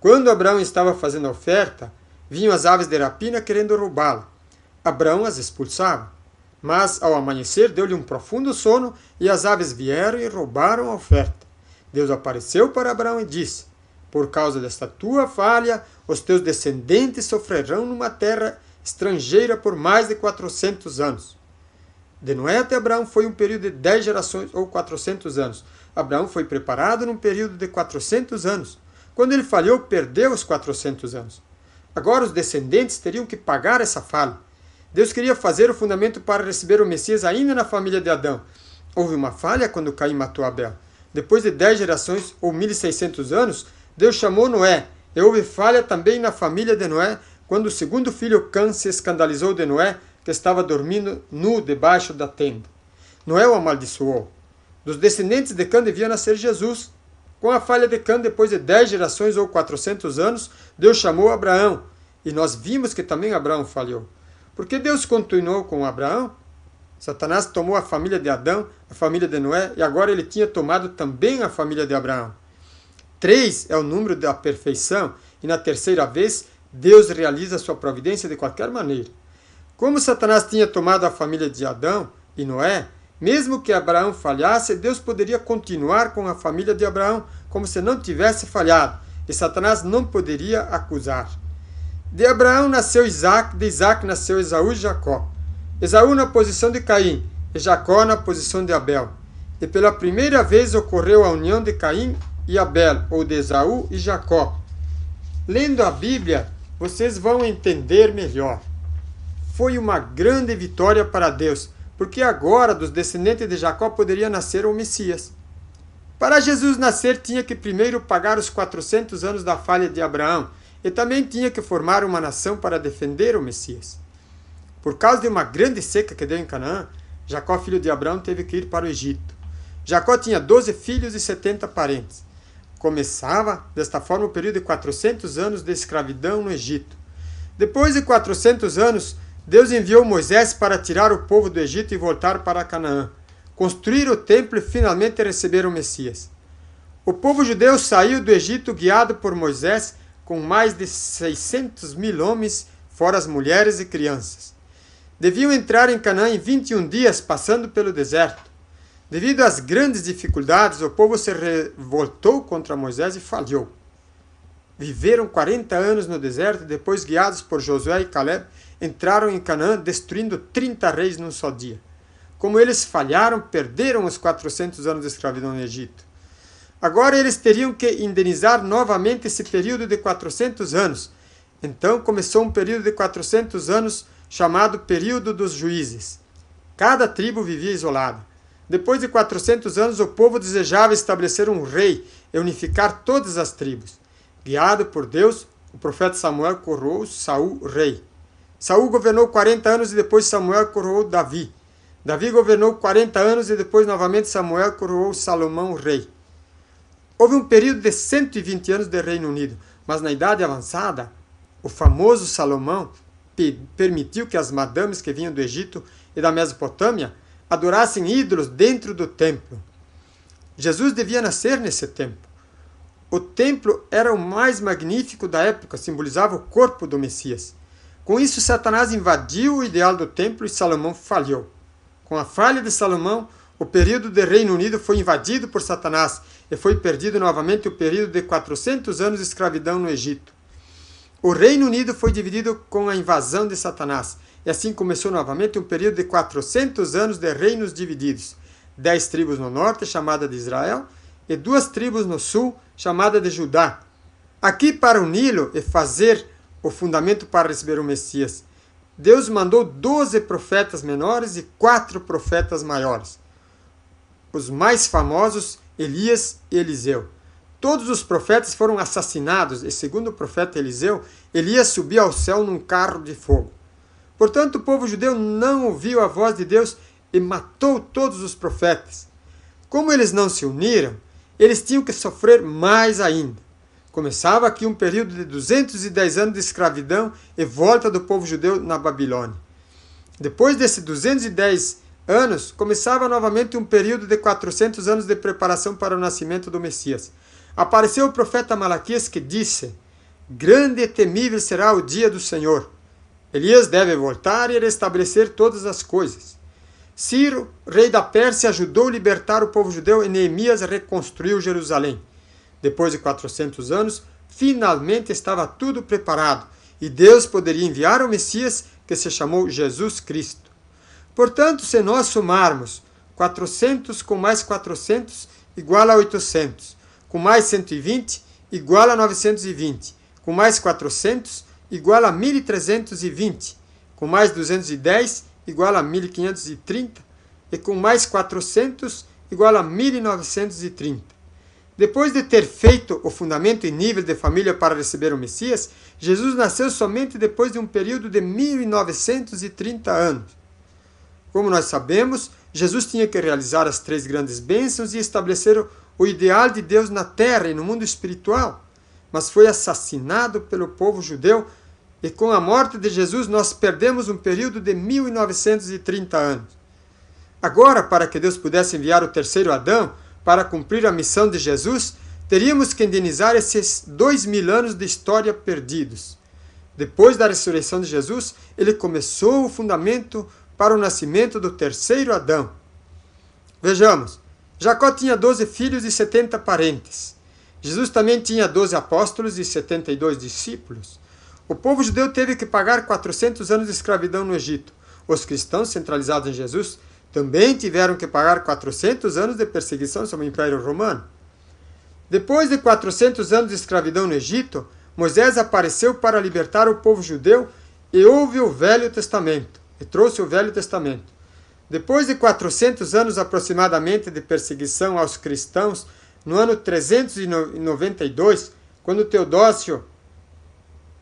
Quando Abraão estava fazendo a oferta, vinham as aves de rapina querendo roubá-la. Abraão as expulsava. Mas ao amanhecer deu-lhe um profundo sono e as aves vieram e roubaram a oferta. Deus apareceu para Abraão e disse: Por causa desta tua falha, os teus descendentes sofrerão numa terra estrangeira por mais de 400 anos. De Noé até Abraão foi um período de 10 gerações ou 400 anos. Abraão foi preparado num período de 400 anos. Quando ele falhou, perdeu os 400 anos. Agora os descendentes teriam que pagar essa falha. Deus queria fazer o fundamento para receber o Messias ainda na família de Adão. Houve uma falha quando Caim matou Abel. Depois de dez gerações ou 1600 anos, Deus chamou Noé. E houve falha também na família de Noé, quando o segundo filho Cã se escandalizou de Noé, que estava dormindo nu debaixo da tenda. Noé o amaldiçoou. Dos descendentes de Cã devia nascer Jesus. Com a falha de Cã, depois de dez gerações ou 400 anos, Deus chamou Abraão. E nós vimos que também Abraão falhou. Porque Deus continuou com Abraão? Satanás tomou a família de Adão, a família de Noé, e agora ele tinha tomado também a família de Abraão. Três é o número da perfeição, e na terceira vez, Deus realiza sua providência de qualquer maneira. Como Satanás tinha tomado a família de Adão e Noé, mesmo que Abraão falhasse, Deus poderia continuar com a família de Abraão como se não tivesse falhado, e Satanás não poderia acusar. De Abraão nasceu Isaac, de Isaac nasceu Esaú e Jacó. Esaú na posição de Caim e Jacó na posição de Abel. E pela primeira vez ocorreu a união de Caim e Abel, ou de Esaú e Jacó. Lendo a Bíblia, vocês vão entender melhor. Foi uma grande vitória para Deus, porque agora dos descendentes de Jacó poderia nascer o Messias. Para Jesus nascer, tinha que primeiro pagar os 400 anos da falha de Abraão e também tinha que formar uma nação para defender o Messias. Por causa de uma grande seca que deu em Canaã, Jacó, filho de Abraão, teve que ir para o Egito. Jacó tinha doze filhos e setenta parentes. Começava, desta forma, o período de 400 anos de escravidão no Egito. Depois de 400 anos, Deus enviou Moisés para tirar o povo do Egito e voltar para Canaã, construir o templo e finalmente receber o Messias. O povo judeu saiu do Egito guiado por Moisés com mais de 600 mil homens, fora as mulheres e crianças. Deviam entrar em Canaã em 21 dias, passando pelo deserto. Devido às grandes dificuldades, o povo se revoltou contra Moisés e falhou. Viveram 40 anos no deserto e depois, guiados por Josué e Caleb, entraram em Canaã, destruindo 30 reis num só dia. Como eles falharam, perderam os 400 anos de escravidão no Egito. Agora eles teriam que indenizar novamente esse período de 400 anos. Então começou um período de 400 anos chamado período dos juízes. Cada tribo vivia isolada. Depois de 400 anos, o povo desejava estabelecer um rei e unificar todas as tribos. Guiado por Deus, o profeta Samuel coroou Saul rei. Saul governou 40 anos e depois Samuel coroou Davi. Davi governou 40 anos e depois novamente Samuel coroou Salomão rei. Houve um período de 120 anos de Reino Unido, mas na idade avançada, o famoso Salomão permitiu que as madames que vinham do Egito e da Mesopotâmia adorassem ídolos dentro do templo. Jesus devia nascer nesse templo. O templo era o mais magnífico da época, simbolizava o corpo do Messias. Com isso, Satanás invadiu o ideal do templo e Salomão falhou. Com a falha de Salomão, o período do Reino Unido foi invadido por Satanás e foi perdido novamente o período de 400 anos de escravidão no Egito. O Reino Unido foi dividido com a invasão de Satanás, e assim começou novamente um período de 400 anos de reinos divididos. Dez tribos no norte, chamada de Israel, e duas tribos no sul, chamada de Judá. Aqui para uni-lo e fazer o fundamento para receber o Messias. Deus mandou doze profetas menores e quatro profetas maiores. Os mais famosos, Elias e Eliseu. Todos os profetas foram assassinados, e segundo o profeta Eliseu, Elias subiu ao céu num carro de fogo. Portanto, o povo judeu não ouviu a voz de Deus e matou todos os profetas. Como eles não se uniram, eles tinham que sofrer mais ainda. Começava aqui um período de 210 anos de escravidão e volta do povo judeu na Babilônia. Depois desses 210 anos, começava novamente um período de 400 anos de preparação para o nascimento do Messias. Apareceu o profeta Malaquias que disse: Grande e temível será o dia do Senhor. Elias deve voltar e restabelecer todas as coisas. Ciro, rei da Pérsia, ajudou a libertar o povo judeu e Neemias reconstruiu Jerusalém. Depois de 400 anos, finalmente estava tudo preparado e Deus poderia enviar o Messias que se chamou Jesus Cristo. Portanto, se nós somarmos 400 com mais 400 igual a 800, com mais 120 igual a 920, com mais 400 igual a 1320, com mais 210 igual a 1530 e com mais 400 igual a 1930. Depois de ter feito o fundamento e nível de família para receber o Messias, Jesus nasceu somente depois de um período de 1930 anos. Como nós sabemos, Jesus tinha que realizar as três grandes bênçãos e estabelecer o ideal de Deus na terra e no mundo espiritual, mas foi assassinado pelo povo judeu e com a morte de Jesus nós perdemos um período de 1930 anos. Agora, para que Deus pudesse enviar o terceiro Adão, para cumprir a missão de Jesus, teríamos que indenizar esses dois mil anos de história perdidos. Depois da ressurreição de Jesus, ele começou o fundamento para o nascimento do terceiro Adão. Vejamos, Jacó tinha doze filhos e setenta parentes. Jesus também tinha doze apóstolos e setenta e dois discípulos. O povo judeu teve que pagar 400 anos de escravidão no Egito. Os cristãos, centralizados em Jesus, também tiveram que pagar 400 anos de perseguição sobre o Império Romano. Depois de 400 anos de escravidão no Egito, Moisés apareceu para libertar o povo judeu e houve o Velho Testamento, e trouxe o Velho Testamento. Depois de 400 anos aproximadamente de perseguição aos cristãos, no ano 392, quando Teodócio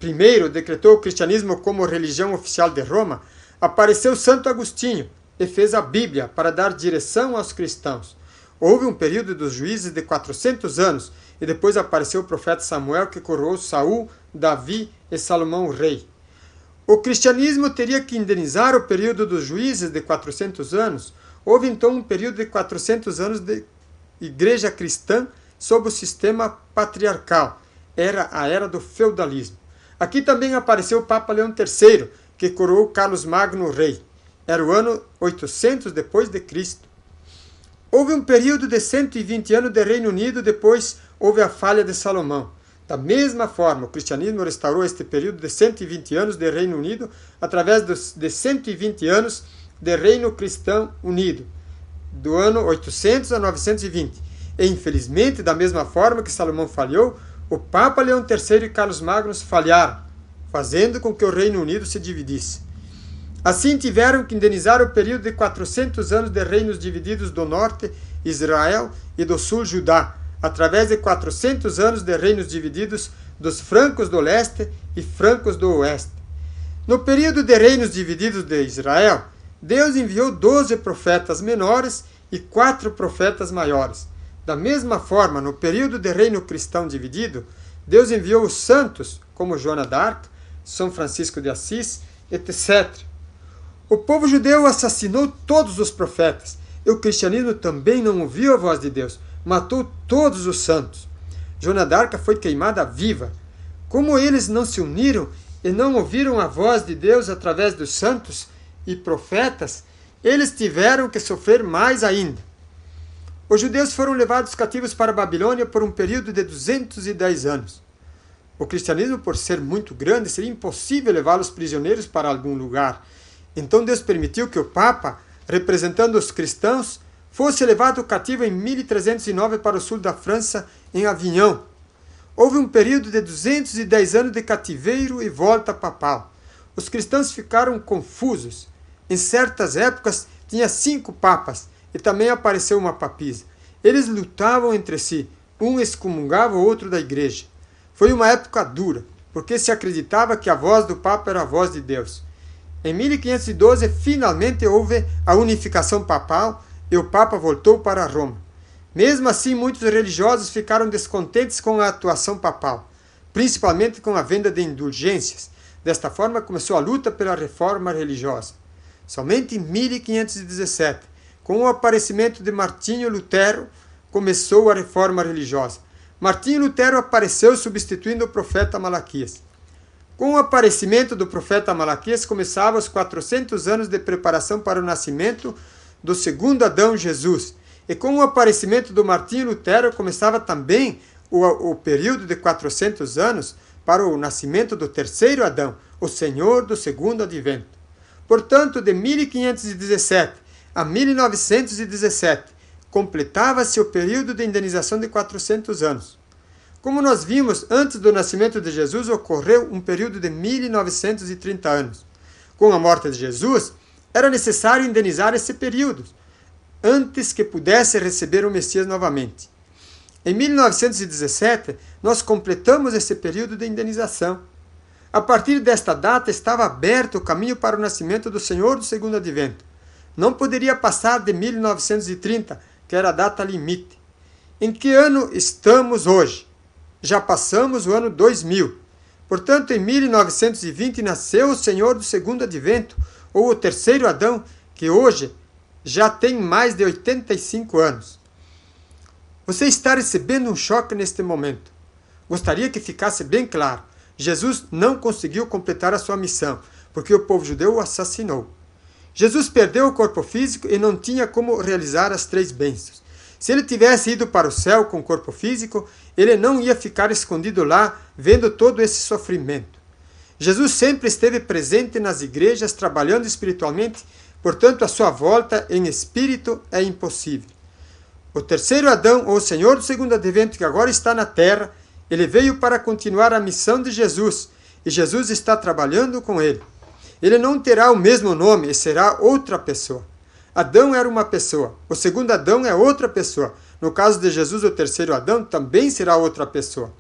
I decretou o cristianismo como religião oficial de Roma, apareceu Santo Agostinho, e fez a Bíblia para dar direção aos cristãos. Houve um período dos juízes de 400 anos e depois apareceu o profeta Samuel que coroou Saul, Davi e Salomão o rei. O cristianismo teria que indenizar o período dos juízes de 400 anos. Houve então um período de 400 anos de igreja cristã sob o sistema patriarcal. Era a era do feudalismo. Aqui também apareceu o Papa Leão III, que coroou Carlos Magno rei. Era o ano 800 depois de Cristo. Houve um período de 120 anos de Reino Unido, depois houve a falha de Salomão. Da mesma forma, o cristianismo restaurou este período de 120 anos de Reino Unido através dos, de 120 anos de Reino Cristão Unido, do ano 800 a 920. E, infelizmente, da mesma forma que Salomão falhou, o Papa Leão III e Carlos Magnus falharam, fazendo com que o Reino Unido se dividisse. Assim tiveram que indenizar o período de 400 anos de reinos divididos do norte, Israel, e do sul, Judá, através de 400 anos de reinos divididos dos francos do leste e francos do oeste. No período de reinos divididos de Israel, Deus enviou doze profetas menores e quatro profetas maiores. Da mesma forma, no período de reino cristão dividido, Deus enviou os santos, como Joana d'Arc, São Francisco de Assis, etc. O povo judeu assassinou todos os profetas. E o cristianismo também não ouviu a voz de Deus. Matou todos os santos. Joana d'Arca foi queimada viva. Como eles não se uniram e não ouviram a voz de Deus através dos santos e profetas, eles tiveram que sofrer mais ainda. Os judeus foram levados cativos para a Babilônia por um período de 210 anos. O cristianismo, por ser muito grande, seria impossível levá-los prisioneiros para algum lugar. Então Deus permitiu que o Papa, representando os cristãos, fosse levado cativo em 1309 para o sul da França, em Avignon. Houve um período de 210 anos de cativeiro e volta papal. Os cristãos ficaram confusos. Em certas épocas tinha cinco papas e também apareceu uma papisa. Eles lutavam entre si, um excomungava o outro da igreja. Foi uma época dura, porque se acreditava que a voz do Papa era a voz de Deus. Em 1512, finalmente houve a unificação papal e o Papa voltou para Roma. Mesmo assim, muitos religiosos ficaram descontentes com a atuação papal, principalmente com a venda de indulgências. Desta forma, começou a luta pela reforma religiosa. Somente em 1517, com o aparecimento de Martinho Lutero, começou a reforma religiosa. Martinho Lutero apareceu substituindo o profeta Malaquias. Com o aparecimento do profeta Malaquias, começavam os 400 anos de preparação para o nascimento do segundo Adão Jesus. E com o aparecimento do Martinho Lutero, começava também o, o período de 400 anos para o nascimento do terceiro Adão, o Senhor do segundo advento. Portanto, de 1517 a 1917, completava-se o período de indenização de 400 anos. Como nós vimos, antes do nascimento de Jesus ocorreu um período de 1930 anos. Com a morte de Jesus, era necessário indenizar esse período, antes que pudesse receber o Messias novamente. Em 1917, nós completamos esse período de indenização. A partir desta data estava aberto o caminho para o nascimento do Senhor do segundo advento. Não poderia passar de 1930, que era a data limite. Em que ano estamos hoje? Já passamos o ano 2000. Portanto, em 1920 nasceu o Senhor do segundo advento, ou o terceiro Adão, que hoje já tem mais de 85 anos. Você está recebendo um choque neste momento. Gostaria que ficasse bem claro: Jesus não conseguiu completar a sua missão, porque o povo judeu o assassinou. Jesus perdeu o corpo físico e não tinha como realizar as três bênçãos. Se ele tivesse ido para o céu com o corpo físico, ele não ia ficar escondido lá vendo todo esse sofrimento. Jesus sempre esteve presente nas igrejas, trabalhando espiritualmente, portanto, a sua volta em espírito é impossível. O terceiro Adão, ou Senhor do segundo advento, que agora está na terra, ele veio para continuar a missão de Jesus e Jesus está trabalhando com ele. Ele não terá o mesmo nome e será outra pessoa. Adão era uma pessoa, o segundo Adão é outra pessoa. No caso de Jesus, o terceiro Adão também será outra pessoa.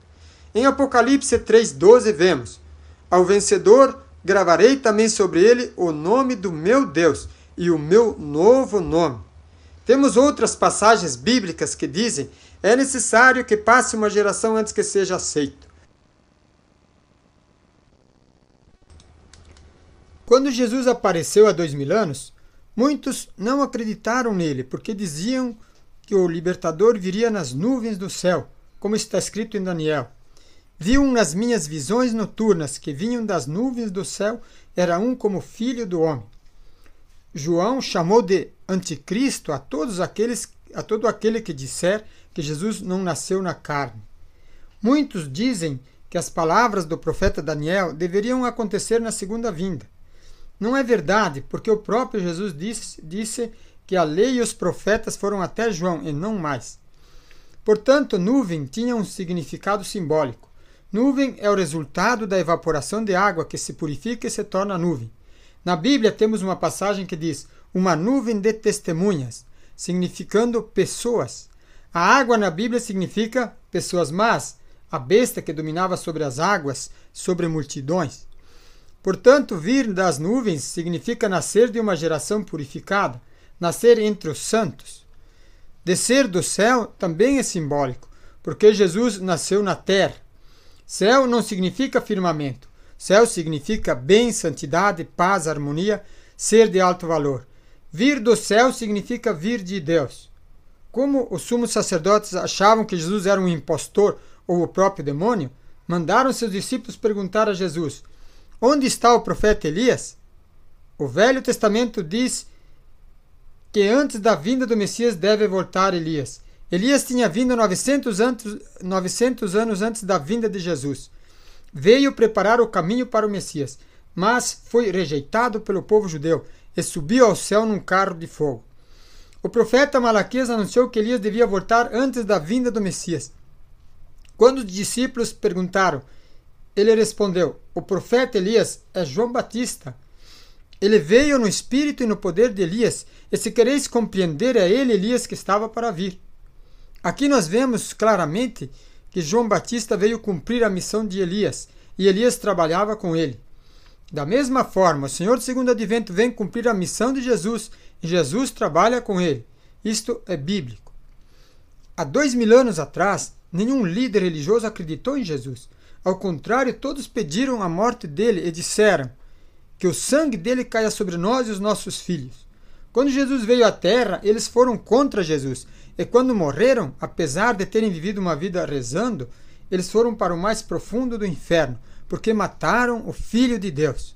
Em Apocalipse 3,12 vemos: ao vencedor gravarei também sobre ele o nome do meu Deus e o meu novo nome. Temos outras passagens bíblicas que dizem: é necessário que passe uma geração antes que seja aceito. Quando Jesus apareceu há dois mil anos, muitos não acreditaram nele, porque diziam que o libertador viria nas nuvens do céu, como está escrito em Daniel. Vi um nas minhas visões noturnas que vinham das nuvens do céu, era um como filho do homem. João chamou de anticristo a todos aqueles a todo aquele que disser que Jesus não nasceu na carne. Muitos dizem que as palavras do profeta Daniel deveriam acontecer na segunda vinda. Não é verdade, porque o próprio Jesus disse, disse que a lei e os profetas foram até João e não mais. Portanto, nuvem tinha um significado simbólico. Nuvem é o resultado da evaporação de água que se purifica e se torna nuvem. Na Bíblia temos uma passagem que diz: uma nuvem de testemunhas, significando pessoas. A água na Bíblia significa pessoas más, a besta que dominava sobre as águas, sobre multidões. Portanto, vir das nuvens significa nascer de uma geração purificada, nascer entre os santos. Descer do céu também é simbólico, porque Jesus nasceu na terra Céu não significa firmamento. Céu significa bem, santidade, paz, harmonia, ser de alto valor. Vir do céu significa vir de Deus. Como os sumos sacerdotes achavam que Jesus era um impostor ou o próprio demônio, mandaram seus discípulos perguntar a Jesus: Onde está o profeta Elias? O Velho Testamento diz que antes da vinda do Messias deve voltar Elias. Elias tinha vindo 900 anos, 900 anos antes da vinda de Jesus. Veio preparar o caminho para o Messias, mas foi rejeitado pelo povo judeu e subiu ao céu num carro de fogo. O profeta Malaquias anunciou que Elias devia voltar antes da vinda do Messias. Quando os discípulos perguntaram, ele respondeu: O profeta Elias é João Batista. Ele veio no espírito e no poder de Elias, e se quereis compreender, é ele Elias que estava para vir. Aqui nós vemos claramente que João Batista veio cumprir a missão de Elias, e Elias trabalhava com ele. Da mesma forma, o Senhor do segundo advento vem cumprir a missão de Jesus, e Jesus trabalha com ele. Isto é bíblico. Há dois mil anos atrás, Nenhum líder religioso acreditou em Jesus. Ao contrário, todos pediram a morte dele e disseram que o sangue dele caia sobre nós e os nossos filhos. Quando Jesus veio à terra, eles foram contra Jesus. E quando morreram, apesar de terem vivido uma vida rezando, eles foram para o mais profundo do inferno, porque mataram o Filho de Deus.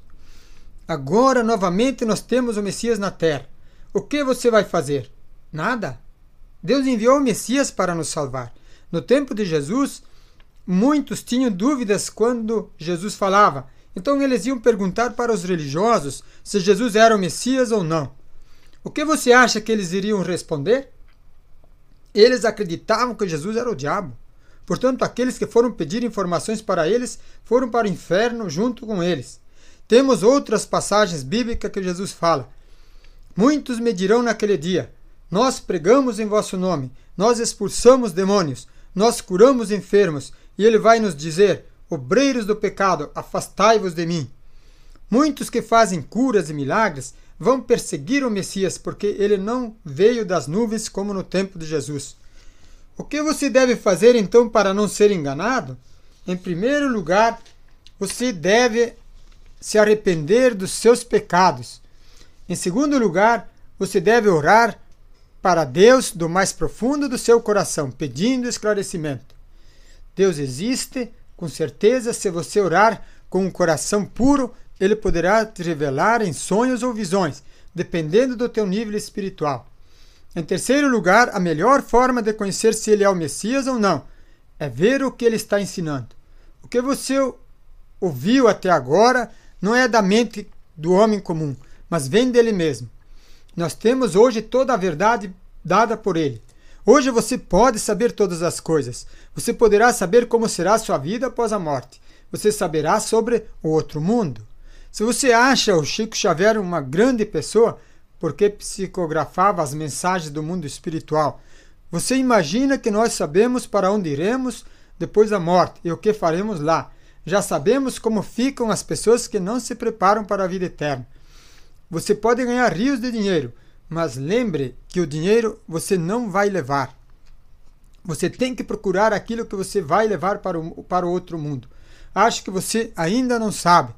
Agora, novamente, nós temos o Messias na terra. O que você vai fazer? Nada. Deus enviou o Messias para nos salvar. No tempo de Jesus, muitos tinham dúvidas quando Jesus falava. Então eles iam perguntar para os religiosos se Jesus era o Messias ou não. O que você acha que eles iriam responder? Eles acreditavam que Jesus era o diabo. Portanto, aqueles que foram pedir informações para eles foram para o inferno junto com eles. Temos outras passagens bíblicas que Jesus fala. Muitos me dirão naquele dia: Nós pregamos em vosso nome, nós expulsamos demônios, nós curamos enfermos, e ele vai nos dizer: Obreiros do pecado, afastai-vos de mim. Muitos que fazem curas e milagres vão perseguir o Messias, porque ele não veio das nuvens como no tempo de Jesus. O que você deve fazer então para não ser enganado? Em primeiro lugar, você deve se arrepender dos seus pecados. Em segundo lugar, você deve orar para Deus do mais profundo do seu coração, pedindo esclarecimento. Deus existe, com certeza, se você orar com um coração puro, ele poderá te revelar em sonhos ou visões, dependendo do teu nível espiritual. Em terceiro lugar, a melhor forma de conhecer se ele é o Messias ou não é ver o que ele está ensinando. O que você ouviu até agora não é da mente do homem comum, mas vem dele mesmo. Nós temos hoje toda a verdade dada por Ele. Hoje você pode saber todas as coisas. Você poderá saber como será sua vida após a morte. Você saberá sobre o outro mundo. Se você acha o Chico Xavier uma grande pessoa porque psicografava as mensagens do mundo espiritual, você imagina que nós sabemos para onde iremos depois da morte e o que faremos lá. Já sabemos como ficam as pessoas que não se preparam para a vida eterna. Você pode ganhar rios de dinheiro, mas lembre que o dinheiro você não vai levar. Você tem que procurar aquilo que você vai levar para o, para o outro mundo. Acho que você ainda não sabe.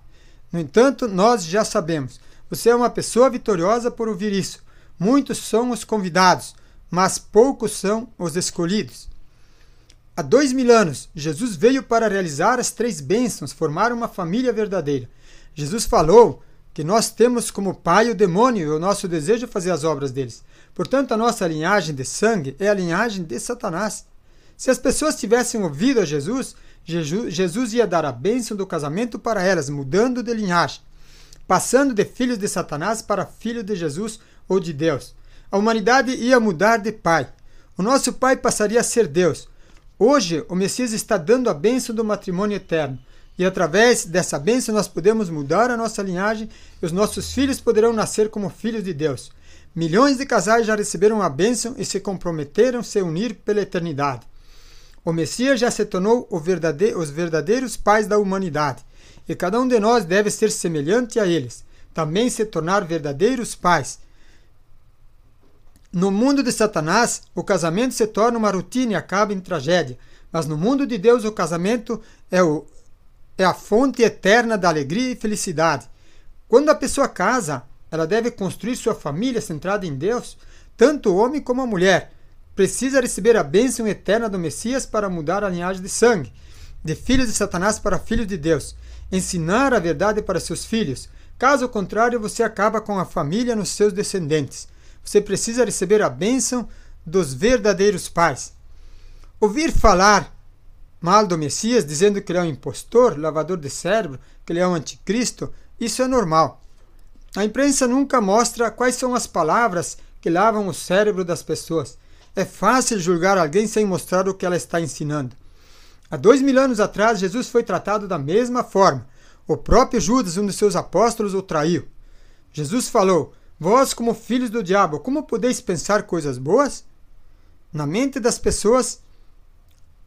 No entanto, nós já sabemos. Você é uma pessoa vitoriosa por ouvir isso. Muitos são os convidados, mas poucos são os escolhidos. Há dois mil anos, Jesus veio para realizar as três bênçãos, formar uma família verdadeira. Jesus falou que nós temos como pai o demônio e o nosso desejo é fazer as obras deles. Portanto, a nossa linhagem de sangue é a linhagem de Satanás. Se as pessoas tivessem ouvido a Jesus, Jesus ia dar a bênção do casamento para elas, mudando de linhagem, passando de filhos de Satanás para filhos de Jesus ou de Deus. A humanidade ia mudar de pai. O nosso pai passaria a ser Deus. Hoje, o Messias está dando a bênção do matrimônio eterno. E através dessa bênção nós podemos mudar a nossa linhagem e os nossos filhos poderão nascer como filhos de Deus. Milhões de casais já receberam a bênção e se comprometeram a se unir pela eternidade. O Messias já se tornou verdade os verdadeiros pais da humanidade, e cada um de nós deve ser semelhante a eles, também se tornar verdadeiros pais. No mundo de Satanás, o casamento se torna uma rotina e acaba em tragédia, mas no mundo de Deus, o casamento é o é a fonte eterna da alegria e felicidade. Quando a pessoa casa, ela deve construir sua família centrada em Deus, tanto o homem como a mulher. Precisa receber a bênção eterna do Messias para mudar a linhagem de sangue, de filhos de Satanás para filhos de Deus, ensinar a verdade para seus filhos. Caso contrário, você acaba com a família nos seus descendentes. Você precisa receber a bênção dos verdadeiros pais. Ouvir falar mal do Messias, dizendo que ele é um impostor, lavador de cérebro, que ele é um anticristo, isso é normal. A imprensa nunca mostra quais são as palavras que lavam o cérebro das pessoas. É fácil julgar alguém sem mostrar o que ela está ensinando. Há dois mil anos atrás, Jesus foi tratado da mesma forma. O próprio Judas, um de seus apóstolos, o traiu. Jesus falou: Vós, como filhos do diabo, como podeis pensar coisas boas? Na mente das pessoas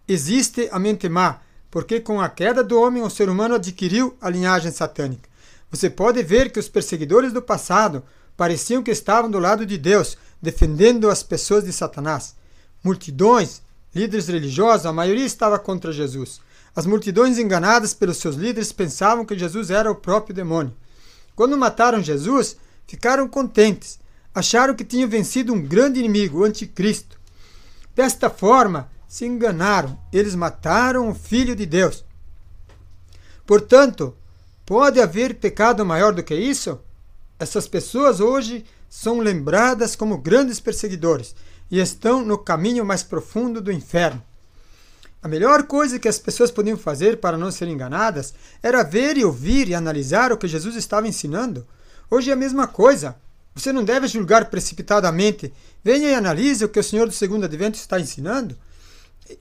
existe a mente má, porque com a queda do homem o ser humano adquiriu a linhagem satânica. Você pode ver que os perseguidores do passado pareciam que estavam do lado de Deus, defendendo as pessoas de Satanás. Multidões, líderes religiosos, a maioria estava contra Jesus. As multidões enganadas pelos seus líderes pensavam que Jesus era o próprio demônio. Quando mataram Jesus, ficaram contentes. Acharam que tinham vencido um grande inimigo, o anticristo. Desta forma, se enganaram. Eles mataram o Filho de Deus. Portanto, pode haver pecado maior do que isso? Essas pessoas hoje são lembradas como grandes perseguidores e estão no caminho mais profundo do inferno. A melhor coisa que as pessoas podiam fazer para não serem enganadas era ver e ouvir e analisar o que Jesus estava ensinando. Hoje é a mesma coisa. Você não deve julgar precipitadamente. Venha e analise o que o Senhor do Segundo Advento está ensinando.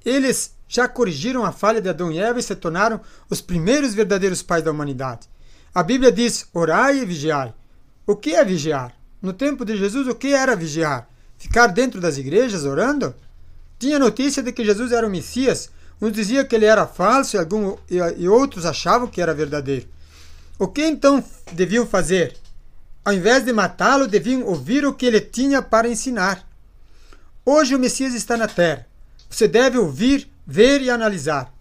Eles já corrigiram a falha de Adão e Eva e se tornaram os primeiros verdadeiros pais da humanidade. A Bíblia diz: orai e vigiai. O que é vigiar? No tempo de Jesus, o que era vigiar? Ficar dentro das igrejas orando? Tinha notícia de que Jesus era o Messias. Uns diziam que ele era falso e, algum, e, e outros achavam que era verdadeiro. O que então deviam fazer? Ao invés de matá-lo, deviam ouvir o que ele tinha para ensinar. Hoje o Messias está na terra. Você deve ouvir, ver e analisar.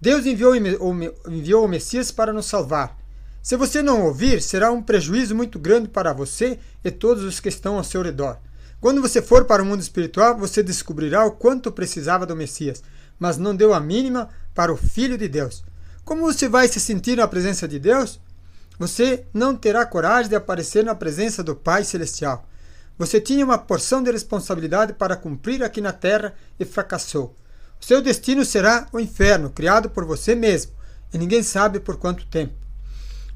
Deus enviou, enviou o Messias para nos salvar. Se você não ouvir, será um prejuízo muito grande para você e todos os que estão ao seu redor. Quando você for para o mundo espiritual, você descobrirá o quanto precisava do Messias, mas não deu a mínima para o Filho de Deus. Como você vai se sentir na presença de Deus? Você não terá coragem de aparecer na presença do Pai Celestial. Você tinha uma porção de responsabilidade para cumprir aqui na terra e fracassou. O seu destino será o inferno, criado por você mesmo, e ninguém sabe por quanto tempo.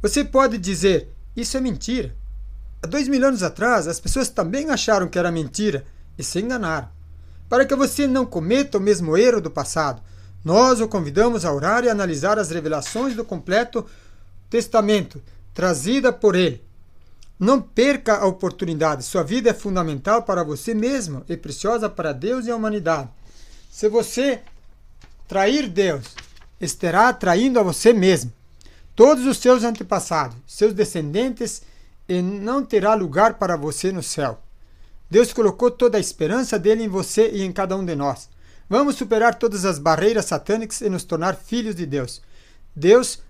Você pode dizer: Isso é mentira. Há dois mil anos atrás, as pessoas também acharam que era mentira e se enganaram. Para que você não cometa o mesmo erro do passado, nós o convidamos a orar e analisar as revelações do completo testamento trazida por ele. Não perca a oportunidade. Sua vida é fundamental para você mesmo e preciosa para Deus e a humanidade. Se você trair Deus, estará traindo a você mesmo. Todos os seus antepassados, seus descendentes, e não terá lugar para você no céu. Deus colocou toda a esperança dele em você e em cada um de nós. Vamos superar todas as barreiras satânicas e nos tornar filhos de Deus. Deus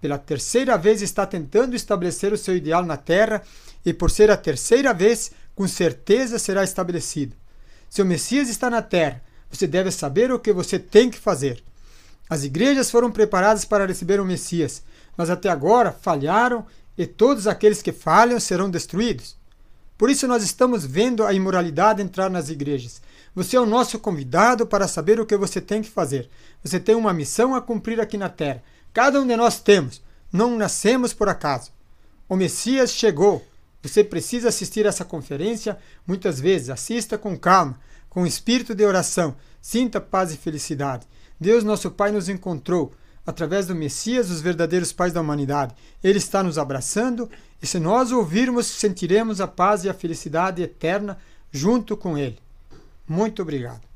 pela terceira vez está tentando estabelecer o seu ideal na terra e por ser a terceira vez, com certeza será estabelecido. Se o Messias está na terra, você deve saber o que você tem que fazer. As igrejas foram preparadas para receber o Messias, mas até agora falharam e todos aqueles que falham serão destruídos. Por isso nós estamos vendo a imoralidade entrar nas igrejas. Você é o nosso convidado para saber o que você tem que fazer. Você tem uma missão a cumprir aqui na terra. Cada um de nós temos. Não nascemos por acaso. O Messias chegou. Você precisa assistir essa conferência muitas vezes. Assista com calma, com espírito de oração. Sinta paz e felicidade. Deus, nosso Pai, nos encontrou através do Messias, os verdadeiros pais da humanidade. Ele está nos abraçando e, se nós ouvirmos, sentiremos a paz e a felicidade eterna junto com Ele. Muito obrigado.